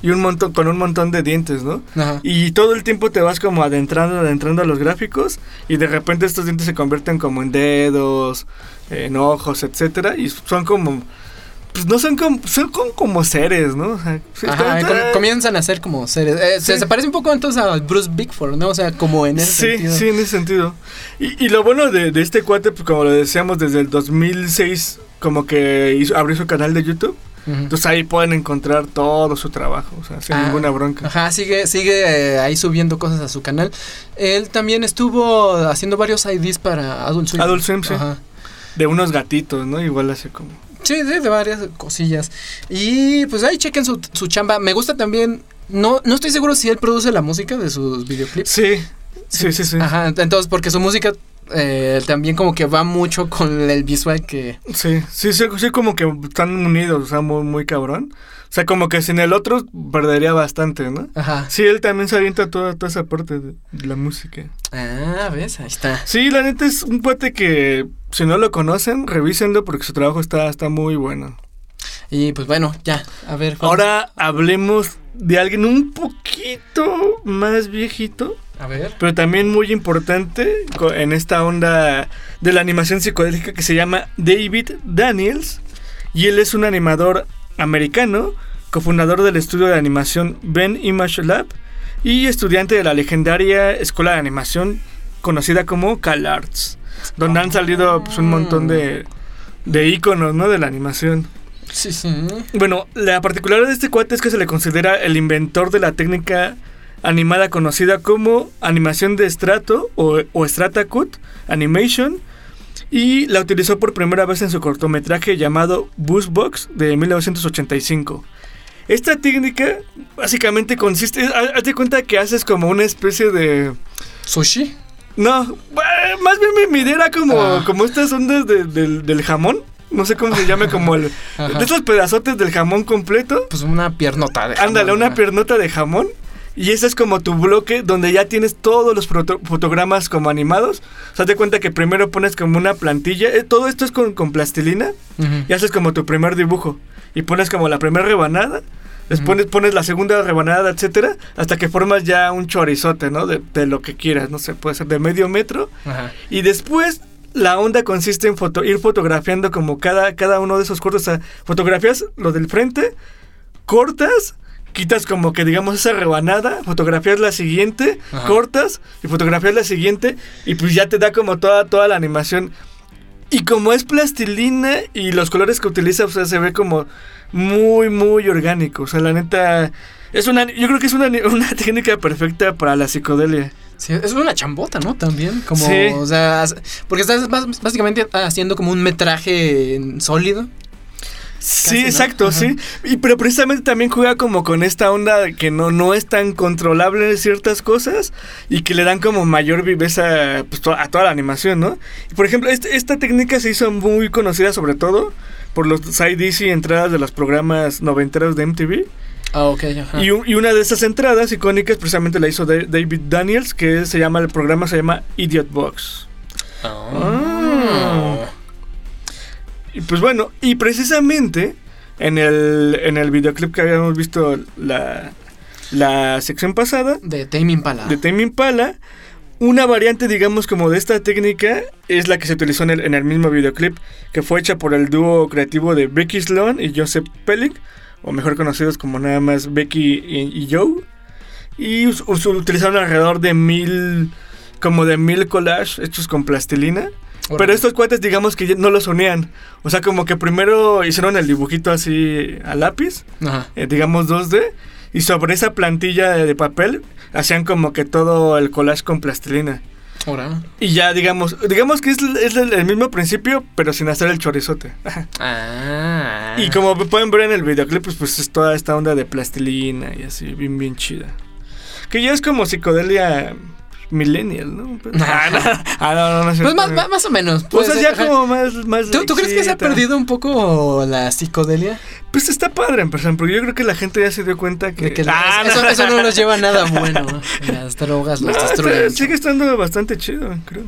y un montón con un montón de dientes, ¿no? Ajá. Y todo el tiempo te vas como adentrando, adentrando a los gráficos y de repente estos dientes se convierten como en dedos, en ojos, etcétera y son como pues no son como son como, como seres, ¿no? O sea, sí, Ajá, com- comienzan a ser como seres. eh, se, Sí. se parece un poco entonces a Bruce Bigford, ¿no? O sea, como en ese Sí, sentido. sí, en ese sentido. Y, y lo bueno de, de este cuate, pues como lo decíamos desde el 2006, como que hizo, abrió su canal de YouTube. Entonces ahí pueden encontrar todo su trabajo, o sea, sin Ah, ninguna bronca. Ajá, sigue, sigue eh, ahí subiendo cosas a su canal. Él también estuvo haciendo varios IDs para Adult Swim. Adult Swim, sí. Ajá. De unos gatitos, ¿no? Igual hace como... Sí, de, de varias cosillas. Y pues ahí chequen su, su chamba. Me gusta también. No, no estoy seguro si él produce la música de sus videoclips. Sí, sí, sí, sí. Ajá, entonces porque su música eh, también como que va mucho con el visual que... Sí, sí, sí, sí, como que están unidos, o sea, muy, muy cabrón. O sea, como que sin el otro perdería bastante, ¿no? Ajá. Sí, él también se avienta toda, toda esa parte de, de la música. Ah, ¿ves? Ahí está. Sí, la neta es un cuate que, si no lo conocen, revísenlo porque su trabajo está, está muy bueno. Y pues bueno, ya, a ver. vamos- Ahora hablemos de alguien un poquito más viejito, A ver. pero también muy importante en esta onda de la animación psicodélica que se llama David Daniels. Y él es un animador americano, cofundador del estudio de animación Ben Image Lab y estudiante de la legendaria escuela de animación conocida como CalArts. donde han salido pues, un montón de, de íconos, ¿no? De la animación. Sí, sí. Bueno, la particularidad de este cuate es que se le considera el inventor de la técnica animada conocida como animación de estrato o, o strata cut animation y la utilizó por primera vez en su cortometraje llamado Buzzbox de 1985. Esta técnica básicamente consiste, haz haz de cuenta que haces como una especie de... ¿Sushi? No, bueno, más bien mi, idea era como, Ah. como estas ondas de- del, del jamón. No sé cómo se llame, como el, Ajá. de esos pedazotes del jamón completo. Pues una piernota de jamón, Ándale, una piernota de jamón. Y ese es como tu bloque donde ya tienes todos los foto- fotogramas como animados. O sea, te cuenta que primero pones como una plantilla. eh, todo esto es con, con plastilina. Y haces como tu primer dibujo. Y pones como la primera rebanada. Después pones, pones la segunda rebanada, etcétera. Hasta que formas ya un chorizote, ¿no? De, de lo que quieras. No sé, puede ser de medio metro. Y después la onda consiste en foto- ir fotografiando como cada, cada uno de esos cortes. O sea, fotografías lo del frente, cortas, quitas como que digamos esa rebanada, fotografías la siguiente, Ajá. cortas y fotografías la siguiente y pues ya te da como toda, toda la animación. Y como es plastilina y los colores que utiliza, o sea, se ve como muy, muy orgánico. O sea, la neta... Es una, yo creo que es una, una técnica perfecta para la psicodelia. Sí, es una chambota, ¿no? También, como, Sí. o sea, porque estás básicamente haciendo como un metraje sólido. Sí, exacto, sí. Y pero precisamente también juega como con esta onda que no, no es tan controlable ciertas cosas y que le dan como mayor viveza pues, a toda la animación, ¿no? Por ejemplo, este- esta técnica se hizo muy conocida sobre todo por los side y entradas de los programas noventeros de MTV. Ah, ok, ajá. Y, un- y una de esas entradas icónicas precisamente la hizo Da- David Daniels, que se llama, el programa se llama Idiot Box. Ah. Y pues bueno, y precisamente en el, en el videoclip que habíamos visto la, la sección pasada De Tame Impala. de Tame Impala, una variante, digamos, como de esta técnica es la que se utilizó en el, en el mismo videoclip, que fue hecha por el dúo creativo de Becky Sloan y Joseph Pellick, o mejor conocidos como nada más Becky y, y Joe. Y us- us- utilizaron alrededor de mil, como de mil collages hechos con plastilina. Pero estos cuates, digamos que no los unían. O sea, como que primero hicieron el dibujito así a lápiz, Ajá. eh, digamos 2D, y sobre esa plantilla de, de papel hacían como que todo el collage con plastilina. Ahora. Y ya, digamos, digamos que es, es el, el mismo principio, pero sin hacer el chorizote. Ah. Y como pueden ver en el videoclip, pues, pues es toda esta onda de plastilina y así, bien, bien chida. Que ya es como psicodelia millennial, ¿no? Ah, no, ah, no, no, no es Pues más, más, más o menos. Pues puede ya ser, ajá. como más, más ¿Tú, tú crees que se ha perdido un poco la psicodelia? Pues está padre en persona, porque yo creo que la gente ya se dio cuenta que... Que Ah, eso, eso no nos lleva a nada bueno. Las drogas los está- destruyen. sigue estando bastante chido, creo.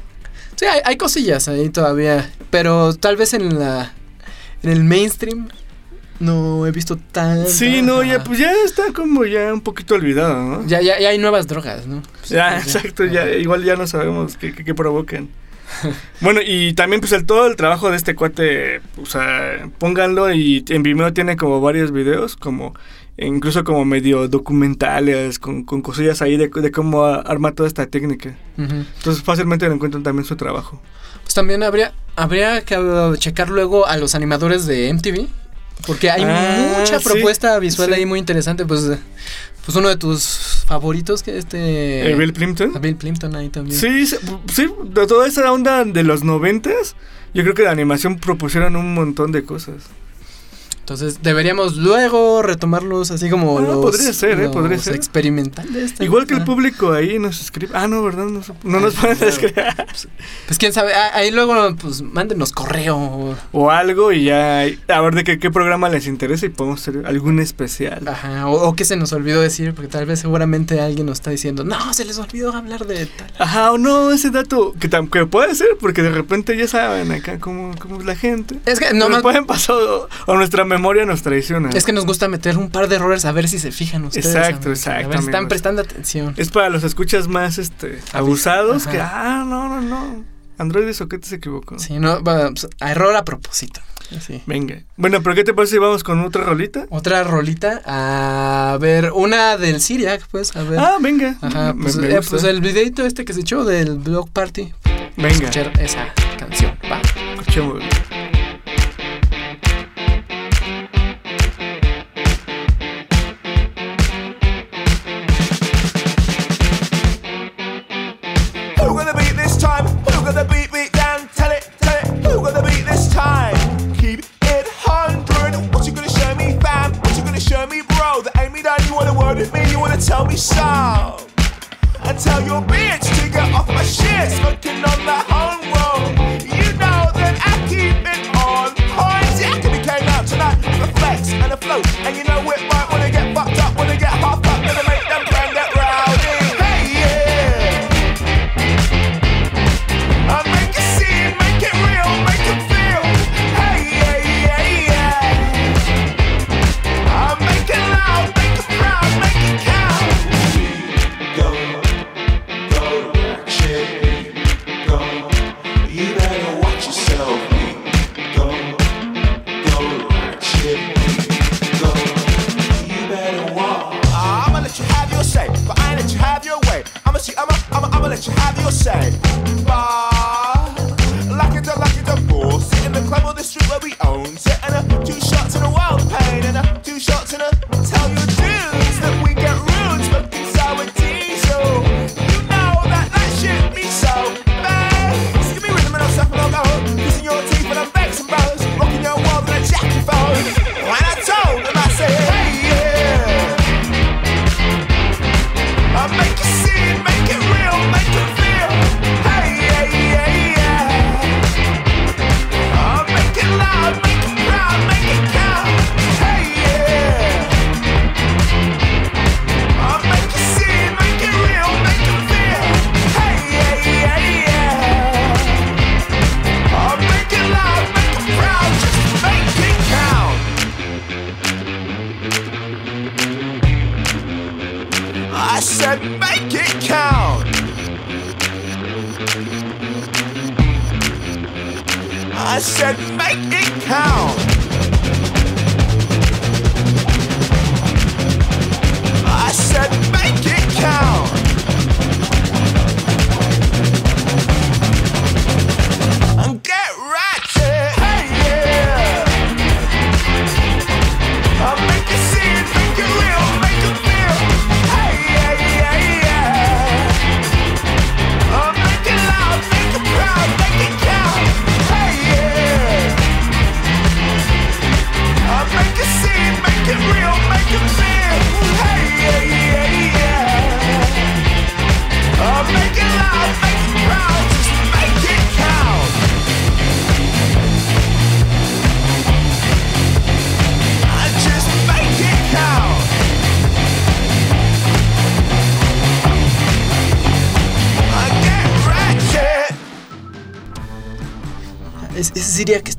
Sí, hay, hay cosillas ahí todavía. Pero tal vez en la. En el mainstream. No he visto tan. Sí, no, ya, pues ya está como ya un poquito olvidado, ¿no? Ya, ya, ya hay nuevas drogas, ¿no? Pues, Ya, pues, exacto, ya, igual ya no sabemos qué, qué, qué provocan. bueno, y también pues el todo el trabajo de este cuate, o sea, pónganlo y en Vimeo tiene como varios videos, como incluso como medio documentales, con, con cosillas ahí de, de cómo arma toda esta técnica. Entonces fácilmente lo encuentran también su trabajo. Pues también habría, habría que uh, checar luego a los animadores de MTV. Porque hay Ah, mucha sí, propuesta visual sí. ahí muy interesante. Pues, pues uno de tus favoritos, que este. Eh, Bill Plimpton. Bill Plimpton ahí también. Sí, sí, de toda esa onda de los noventas, yo creo que de animación propusieron un montón de cosas. Entonces deberíamos luego retomarlos así como Ah, los. podría ser, ¿eh? los Podría ser. experimentales. Igual que el público ahí nos escribe. Ah, no, ¿verdad? No, no nos Ah, pueden claro. escribir. Pues quién sabe, ah, ahí luego pues mándenos correo. O algo y ya. A ver de qué, qué programa les interesa y podemos hacer algún especial. Ajá, o, o que se nos olvidó decir, porque tal vez seguramente alguien nos está diciendo, no, se les olvidó hablar de tal. Ajá, o no, ese dato que, que puede ser, porque de repente ya saben acá cómo, cómo es la gente. Es que No no nos pueden pasar o, o nuestra memoria nos traiciona. Es que nos gusta meter un par de errores a ver si se fijan ustedes. Exacto, exacto, están prestando atención. Es para los escuchas más este abusados Ajá. que, ah, no, no, no. Android Soquete se equivocó. Sí, no, pues, a error a propósito. Sí. Venga. Bueno, pero ¿qué te parece si vamos con otra rolita? Otra rolita, a ver, una del Siriac, pues, a ver. Ah, venga. Ajá, pues, me eh, pues el videito este que se echó del Block Party. Venga. Escuchar esa. canción. Va. Escuchemos. You wanna word with me. You wanna tell me so? And tell your bitch to get off my shit. Smoking on the home road. You know that I keep it on point. See, I can be came out tonight with a flex and a float. And you know it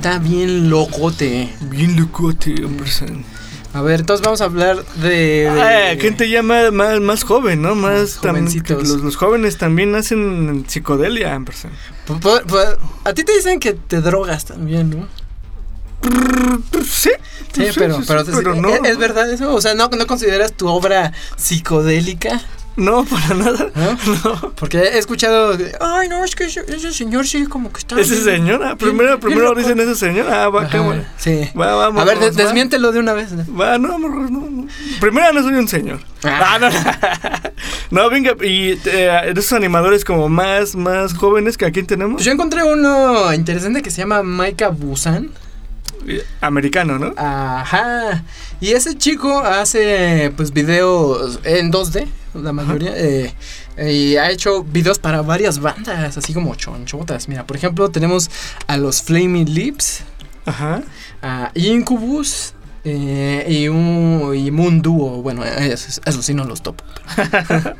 está bien locote. Bien locote, hombre. A ver, entonces vamos a hablar de. Ah, gente ya más, más, más joven, ¿no? Más también. Los, los jóvenes también hacen psicodelia, pu- a ti te dicen que te drogas también, ¿no? Sí, Sí, pero, pero, pero ¿es- no. ¿es, verdad eso? O sea, ¿no, ¿no consideras tu obra psicodélica? No, para nada. ¿No? Porque he escuchado, de, ay, no, es que ese, ese señor sí como que está... Esa señora, bien- primero, primero loco". dicen esa señora. Ah, va, Ajá, cámara. Sí. Va, vamos. a ver, des- va. desmiéntelo de una vez. Va, no, amor, no, no. Primero no soy un señor. Ah. Ah, no, no. No, venga, y eh, esos animadores como más, más jóvenes que aquí tenemos. Pues yo encontré uno interesante que se llama Maika Busan. Eh, Americano, ¿no? Ajá. Y ese chico hace pues videos en 2D, la mayoría. eh, y ha hecho videos para varias bandas, así como chonchotas. Mira, por ejemplo, tenemos a los Flaming Lips, Ajá. a Incubus eh, y un y Moon Duo. Bueno, eso, eso sí no los topo.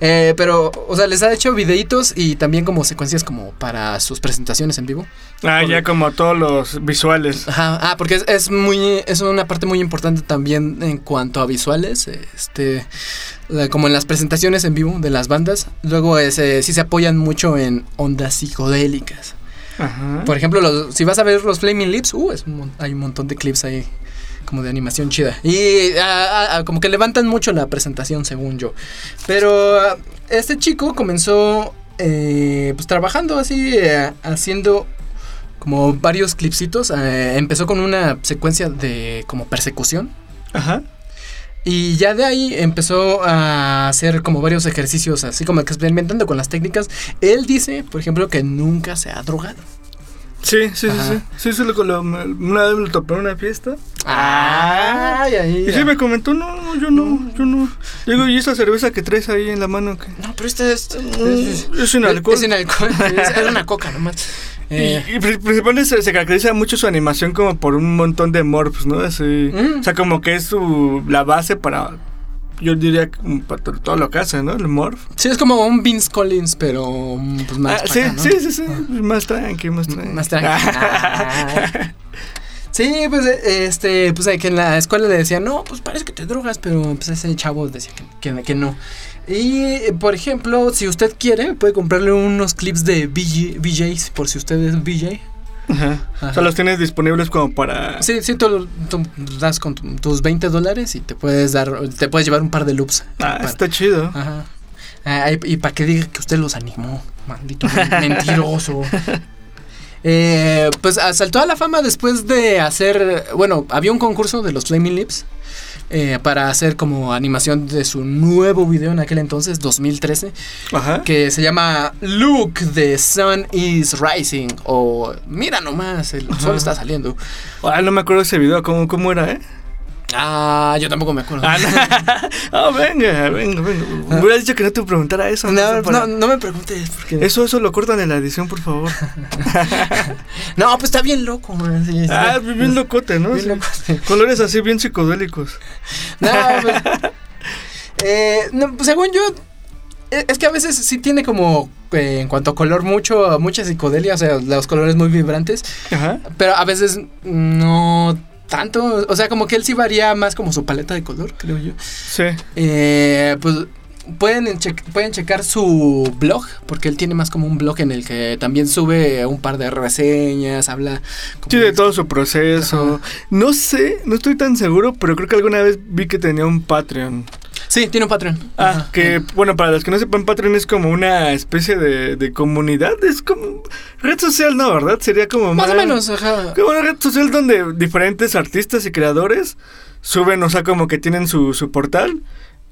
Eh, pero, o sea, les ha hecho videitos y también como secuencias como para sus presentaciones en vivo. Ah, ya como todos los visuales. Ajá, ah, porque es, es muy, es una parte muy importante también en cuanto a visuales, este, como en las presentaciones en vivo de las bandas, luego ese, sí se apoyan mucho en ondas psicodélicas. Ajá. Por ejemplo, los- si vas a ver los Flaming Lips, uh, es un hay un montón de clips ahí como de animación chida. Y como que levantan mucho la presentación, según yo. Pero este chico comenzó eh, pues trabajando así, eh, haciendo como varios clipsitos. eh, empezó con una secuencia de como persecución. Ajá. Y ya de ahí empezó a hacer como varios ejercicios, así como experimentando con las técnicas. Él dice, por ejemplo, que nunca se ha drogado. Sí, sí, sí, Ajá. sí. Sí, sí, lo, lo- una vez me lo topé en una fiesta. Ay, ahí. Y sí me comentó, no, no, yo no, yo no. Digo, ¿y esa cerveza que traes ahí en la mano? ¿qué? No, pero este es. Mm, es sin alcohol. Es sin alcohol. Es, es una coca nomás. Eh, Y, y pri- principalmente se, se caracteriza mucho su animación como por un montón de morphs, ¿no? Así, Mm. O sea, como que es su, la base para, yo diría, mm, todo lo que hace, ¿no? El morph. sí, es como un Vince Collins, pero mm, pues más. Ah, sí, acá, ¿no? sí, sí, sí, más tranqui, más tranqui. Más tranqui. Ah. Sí, pues eh, este, pues eh, que en la escuela le decían, no, pues parece que te drogas, pero pues ese chavo decía que, que- que no. Y, por ejemplo, si usted quiere, puede comprarle unos clips de VJ, VJs, por si usted es VJ. Ajá. Ajá. O sea, los tienes disponibles como para... Sí, sí, tú, tú das con tu- tus 20 dólares y te puedes dar, te puedes llevar un par de loops. Ah, Para- está chido. Ajá. Ah, y, para que diga que usted los animó, maldito mentiroso. Eh, pues saltó a la fama después de hacer, bueno, había un concurso de los Flaming Lips eh, para hacer como animación de su nuevo video en aquel entonces, 2013, Ajá. que se llama Look, the Sun is Rising o Mira nomás, el sol está saliendo. Ah, no me acuerdo ese video, ¿cómo, cómo era, eh? Ah, yo tampoco me acuerdo. Ah, no. Ah, venga, venga, venga. Me hubieras dicho que no te preguntara eso. No, sé, para- no, no me preguntes porque... Eso, eso lo cortan en la edición, por favor. No, pues está bien loco, man, sí. Ah, bien locote, ¿no? Bien Sí. locote. Colores así bien psicodélicos. No, pues, eh, no, pues, según yo, eh, es que a veces sí tiene como, eh, en cuanto a color, mucho, mucha psicodelia, o sea, los colores muy vibrantes, Ajá. pero a veces no tanto, o sea, como que él sí varía más como su paleta de color, creo yo. Sí. Eh, pues pueden, che- pueden checar su blog, porque él tiene más como un blog en el que también sube un par de reseñas, habla... como Sí, de todo su proceso. No sé, no estoy tan seguro, pero creo que alguna vez vi que tenía un Patreon. Sí, tiene un Patreon. Ah, Ajá. que bueno, para los que no sepan, Patreon es como una especie de, de comunidad. Es como red social, ¿no? ¿Verdad? Sería como Más o menos, ajá. Como una red social donde diferentes artistas y creadores suben, o sea, como que tienen su, su portal.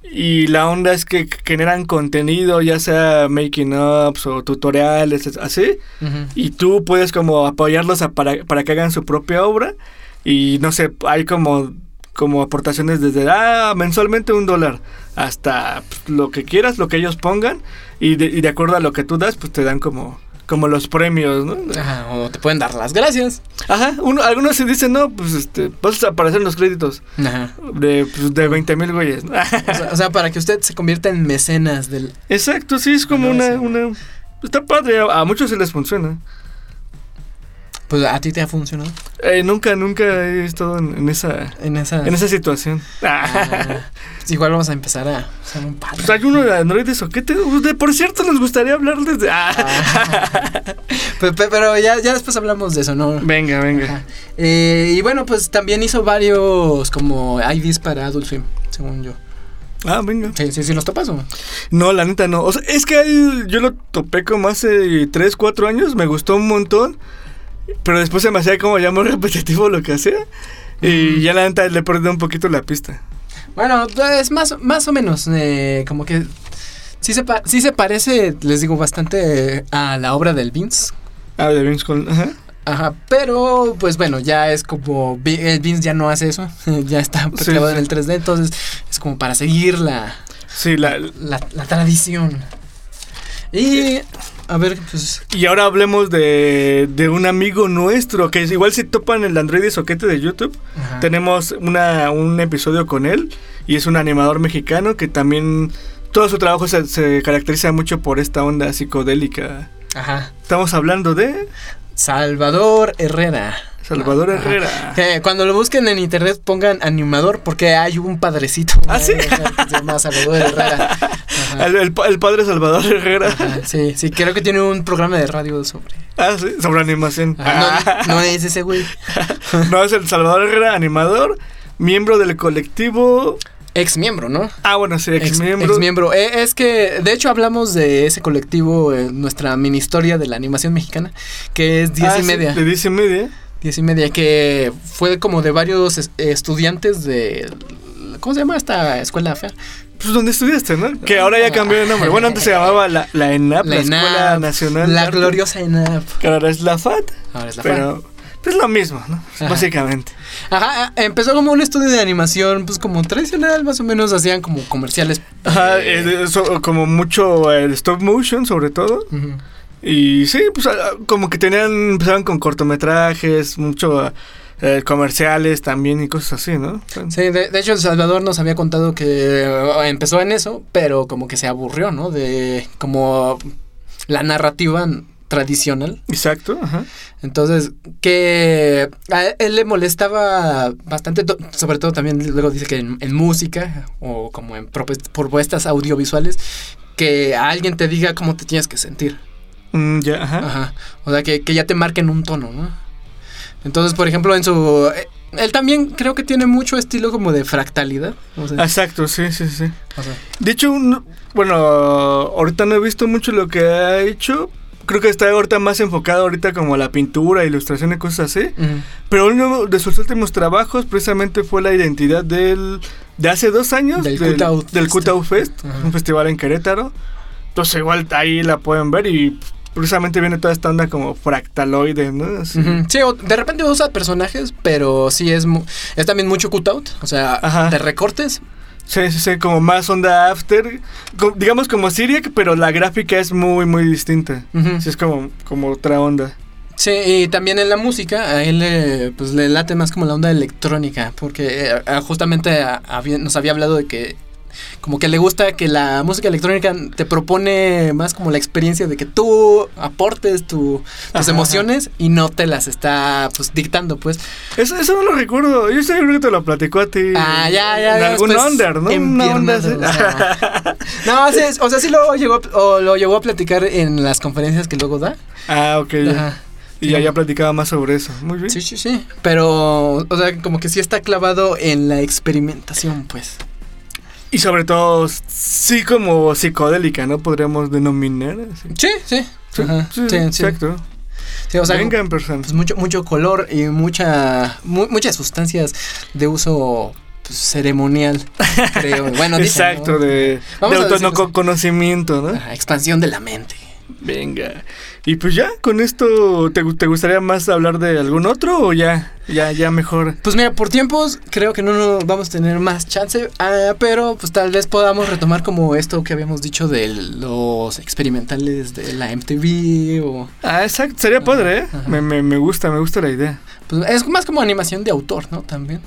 Y la onda es que generan contenido, ya sea making ups o tutoriales, es- así. Y tú puedes como apoyarlos a- para, para que hagan su propia obra. Y no sé, hay como, como aportaciones desde, ah, mensualmente un dólar, hasta pues, lo que quieras, lo que ellos pongan. Y de, y de acuerdo a lo que tú das, pues te dan como, como los premios, ¿no? Ajá, o te pueden dar las gracias. Ajá, uno, algunos se dicen, no, pues este, vas a aparecer en los créditos Ajá. de, pues, de 20 mil güeyes. ¿no? O sea, o sea, para que usted se convierta en mecenas del... Exacto, sí, es como No, una, sí. una... Está padre, a, a muchos se les funciona. Pues a ti te ha funcionado Eh, nunca, nunca he estado en, en esa, en esa... en esa situación. Ah, pues igual vamos a empezar a usar un padre. Pues hay uno de Android de soquete. De, por cierto, les gustaría hablarles de. Ah. Pe- pe- Pero ya, ya después hablamos de eso, ¿no? Venga, venga. Eh, y bueno, pues también hizo varios como IDs para Adult Swim, según yo. Ah, venga. Sí, sí, sí, los topas o No, la neta no. O sea, es que él yo lo topé como hace 3, 4 años. Me gustó un montón. Pero después se me hacía como ya muy repetitivo lo que hacía. Y ya la neta le perdí un poquito la pista. Bueno, es más, más o menos, eh, como que sí se, pa- sí se parece, les digo, bastante eh, a la obra del Vince. Ah, de Vince. Ajá. Ajá, pero pues bueno, ya es como, el Vince ya no hace eso, ya está Sí, en el 3D, entonces es como para seguir la, Sí, la. la, la tradición. Y, a ver, pues, Y ahora hablemos de, de un amigo nuestro que es igual si topan el Android y soquete de YouTube. ajá. Tenemos una, un episodio con él y es un animador mexicano que también todo su trabajo se, se caracteriza mucho por esta onda psicodélica. Ajá. Estamos hablando de Salvador Herrera. Salvador Ajá. Herrera. Eh, cuando lo busquen en internet pongan animador porque hay un padrecito. ¿Ah, sí? que se llama Salvador Herrera. El, el pa- el padre Salvador Herrera. Ajá, sí, sí, creo que tiene un programa de radio sobre. Ah, sí, sobre animación. Ajá, no, no es ese güey. No, es el Salvador Herrera, animador, miembro del colectivo ex miembro, ¿no? Ah, bueno, sí, ex Ex- miembro. Eh, es que, de hecho, hablamos de ese colectivo en nuestra mini historia de la animación mexicana, que es Diez Ah, y sí, Media. De 10 y media. Diez y Media, que fue como de varios es- estudiantes de... ¿Cómo se llama esta escuela fea? Pues donde estudiaste, ¿no? Que ahora ya cambió de nombre. Bueno, antes se llamaba la, la ENAP, la, Escuela ENAP, Nacional. La Arte, gloriosa ENAP. Que ahora es la FAT. Ahora es la FAD. pero es lo mismo, ¿no? Ajá. Básicamente. Ajá, empezó como un estudio de animación, pues como tradicional, más o menos hacían como comerciales. Ajá, eh, eh, eso, como mucho eh, stop motion, sobre todo. ujú. Y sí, pues ah, como que tenían, empezaban con cortometrajes, mucho eh, comerciales también y cosas así, ¿no? Sí, de, de hecho El Salvador nos había contado que eh, empezó en eso, pero como que se aburrió, ¿no? De como la narrativa tradicional. Exacto, ajá. Entonces, que a él le molestaba bastante, sobre todo también luego dice que en, en música o como en propuest- propuestas audiovisuales, que alguien te diga cómo te tienes que sentir. Mm, ya, ajá. Ajá. O sea, que, que ya te marquen un tono, ¿no? Entonces, por ejemplo, en su... eh, Él también creo que tiene mucho estilo como de fractalidad. O sea, Exacto, sí, sí, sí. o sea, De hecho, bueno, ahorita no he visto mucho lo que ha hecho. Creo que está ahorita más enfocado ahorita como a la pintura, ilustración y cosas así. ujú. Pero uno de sus últimos trabajos precisamente fue la identidad del de hace dos años Del del, Cookout del Fest. Fest, Ajá. un festival en Querétaro. Entonces igual ahí la pueden ver y precisamente viene toda esta onda como fractaloide, ¿no? Así. Sí, o de repente usa personajes, pero sí es, es también mucho cutout. O sea, Ajá. de recortes. Sí, sí, sí, como más onda after, digamos como Syriac, pero la gráfica es muy, muy distinta. Ujú. Sí, es como, como otra onda. Sí, y también en la música, a él le, pues, le late más como la onda electrónica, porque eh, justamente nos había hablado de que como que le gusta que la música electrónica te propone más como la experiencia de que tú aportes tu- tus Ajá, emociones y no te las está pues dictando, pues. Eso, eso no lo recuerdo. Yo seguro que te lo platicó a ti. Ah, ya, ya. En ya, algún under, ¿no? Una onda así. o sea. no, sí, o sea, sí lo llegó, a- o lo llegó a platicar en las conferencias que luego da. ah, ok. Ajá. Y ya, ya platicaba más sobre eso. Muy bien. Sí, sí, sí. Pero, o sea, como que sí está clavado en la experimentación, pues. Y sobre todo, sí como psicodélica, ¿no? Podríamos denominar. así. Sí, sí. Sí, Ajá. sí, sí, sí. exacto. Sí, o sea, Venga en persona. pues mucho, mucho color y mucha, mu- muchas sustancias de uso pues, ceremonial, creo. Bueno, dicen, Exacto, ¿no? de, de autoconocimiento, ¿no? Ajá, expansión de la mente. Venga. Y pues ya, con esto, ¿te, te gustaría más hablar de algún otro o ya, ya, ya mejor? Pues mira, por tiempos creo que no nos vamos a tener más chance, ah, pero pues tal vez podamos retomar como esto que habíamos dicho de los experimentales de la MTV o Ah, exacto, sería padre, ¿eh? Me, me, me gusta, me gusta la idea. pues es más como animación de autor, ¿no? También.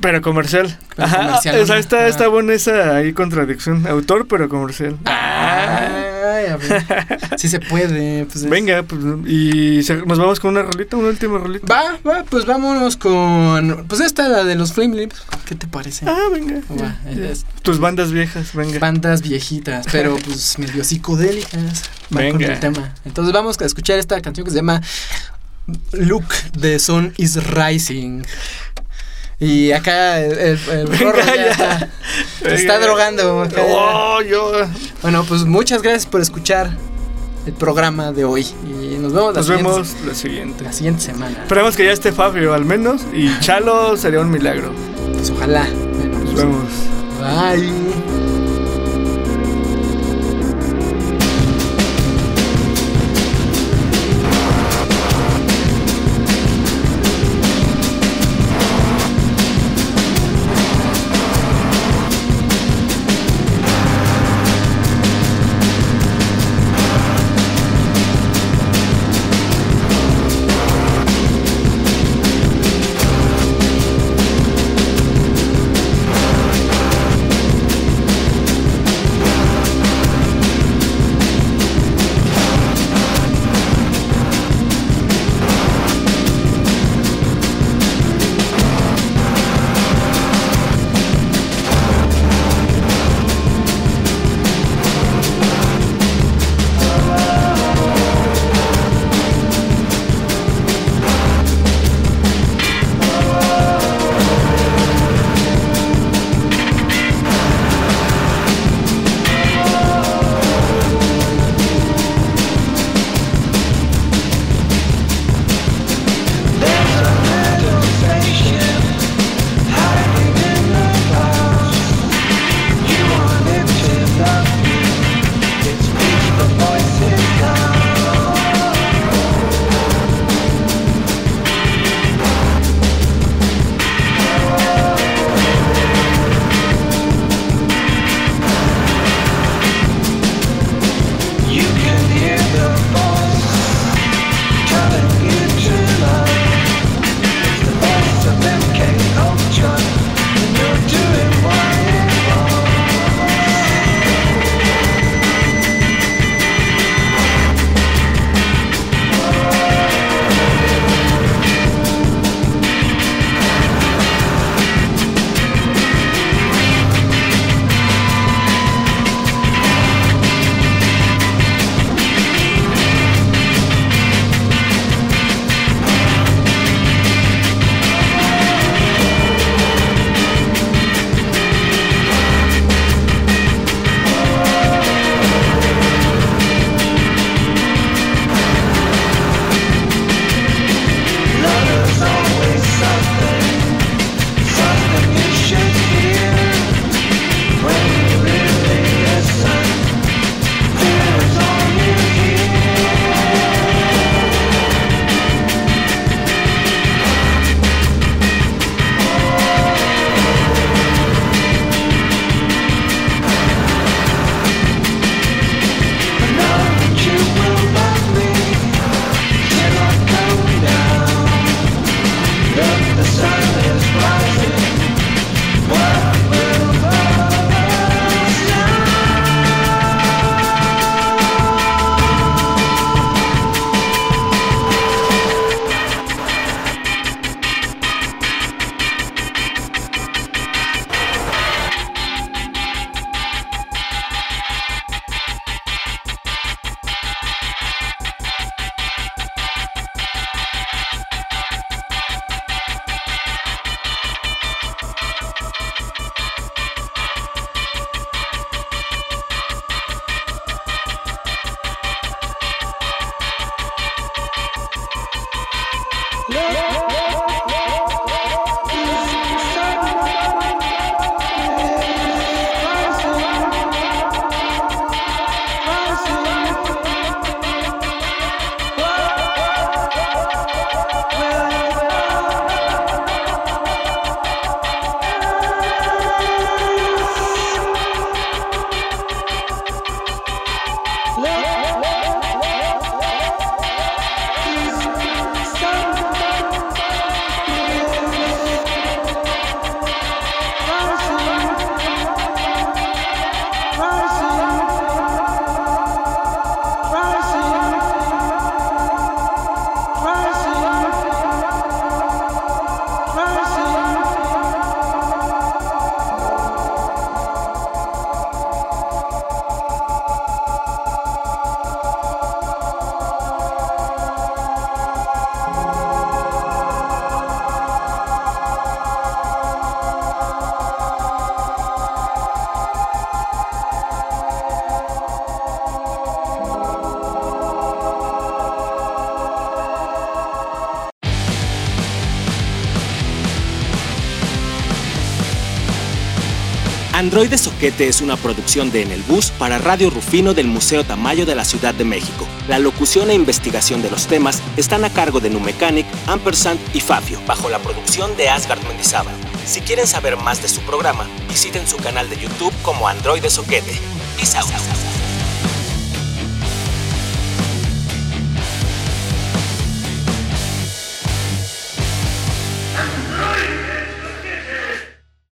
Pero comercial. Pero Ajá, comercial, o sea, ¿no? está, está buena esa ahí contradicción. Autor, pero comercial. Ay, a ver. Sí se puede. Pues es- Venga, pues, y se- nos vamos con una rolita, una última rolita. Va, va, pues vámonos con. Pues esta, la de los Flame Lips. ¿Qué te parece? Ah, venga. Va, ya, ya. es- Tus bandas viejas, venga. Bandas viejitas, pero pues medio psicodélicas. Con Venga. el tema. Entonces vamos a escuchar esta canción que se llama Look the Sun is Rising. Y acá el, el, el Venga, gorro ya, ya. está, está drogando. acá. Oh, yo. Bueno, pues muchas gracias por escuchar el programa de hoy. Y nos vemos la, Nos siguiente, vemos la siguiente. la siguiente semana. Esperamos que ya esté Fabio al menos. Y Chalo sería un milagro. Pues ojalá. Bueno, Nos pues, vemos. Bye. no. Androide Soquete es una producción de En el Bus para Radio Rufino del Museo Tamayo de la Ciudad de México. La locución e investigación de los temas están a cargo de Numecanic, Ampersand y Fafio, bajo la producción de Asgard Mendizábal. Si quieren saber más de su programa, visiten su canal de YouTube como Androide Soquete. Peace out.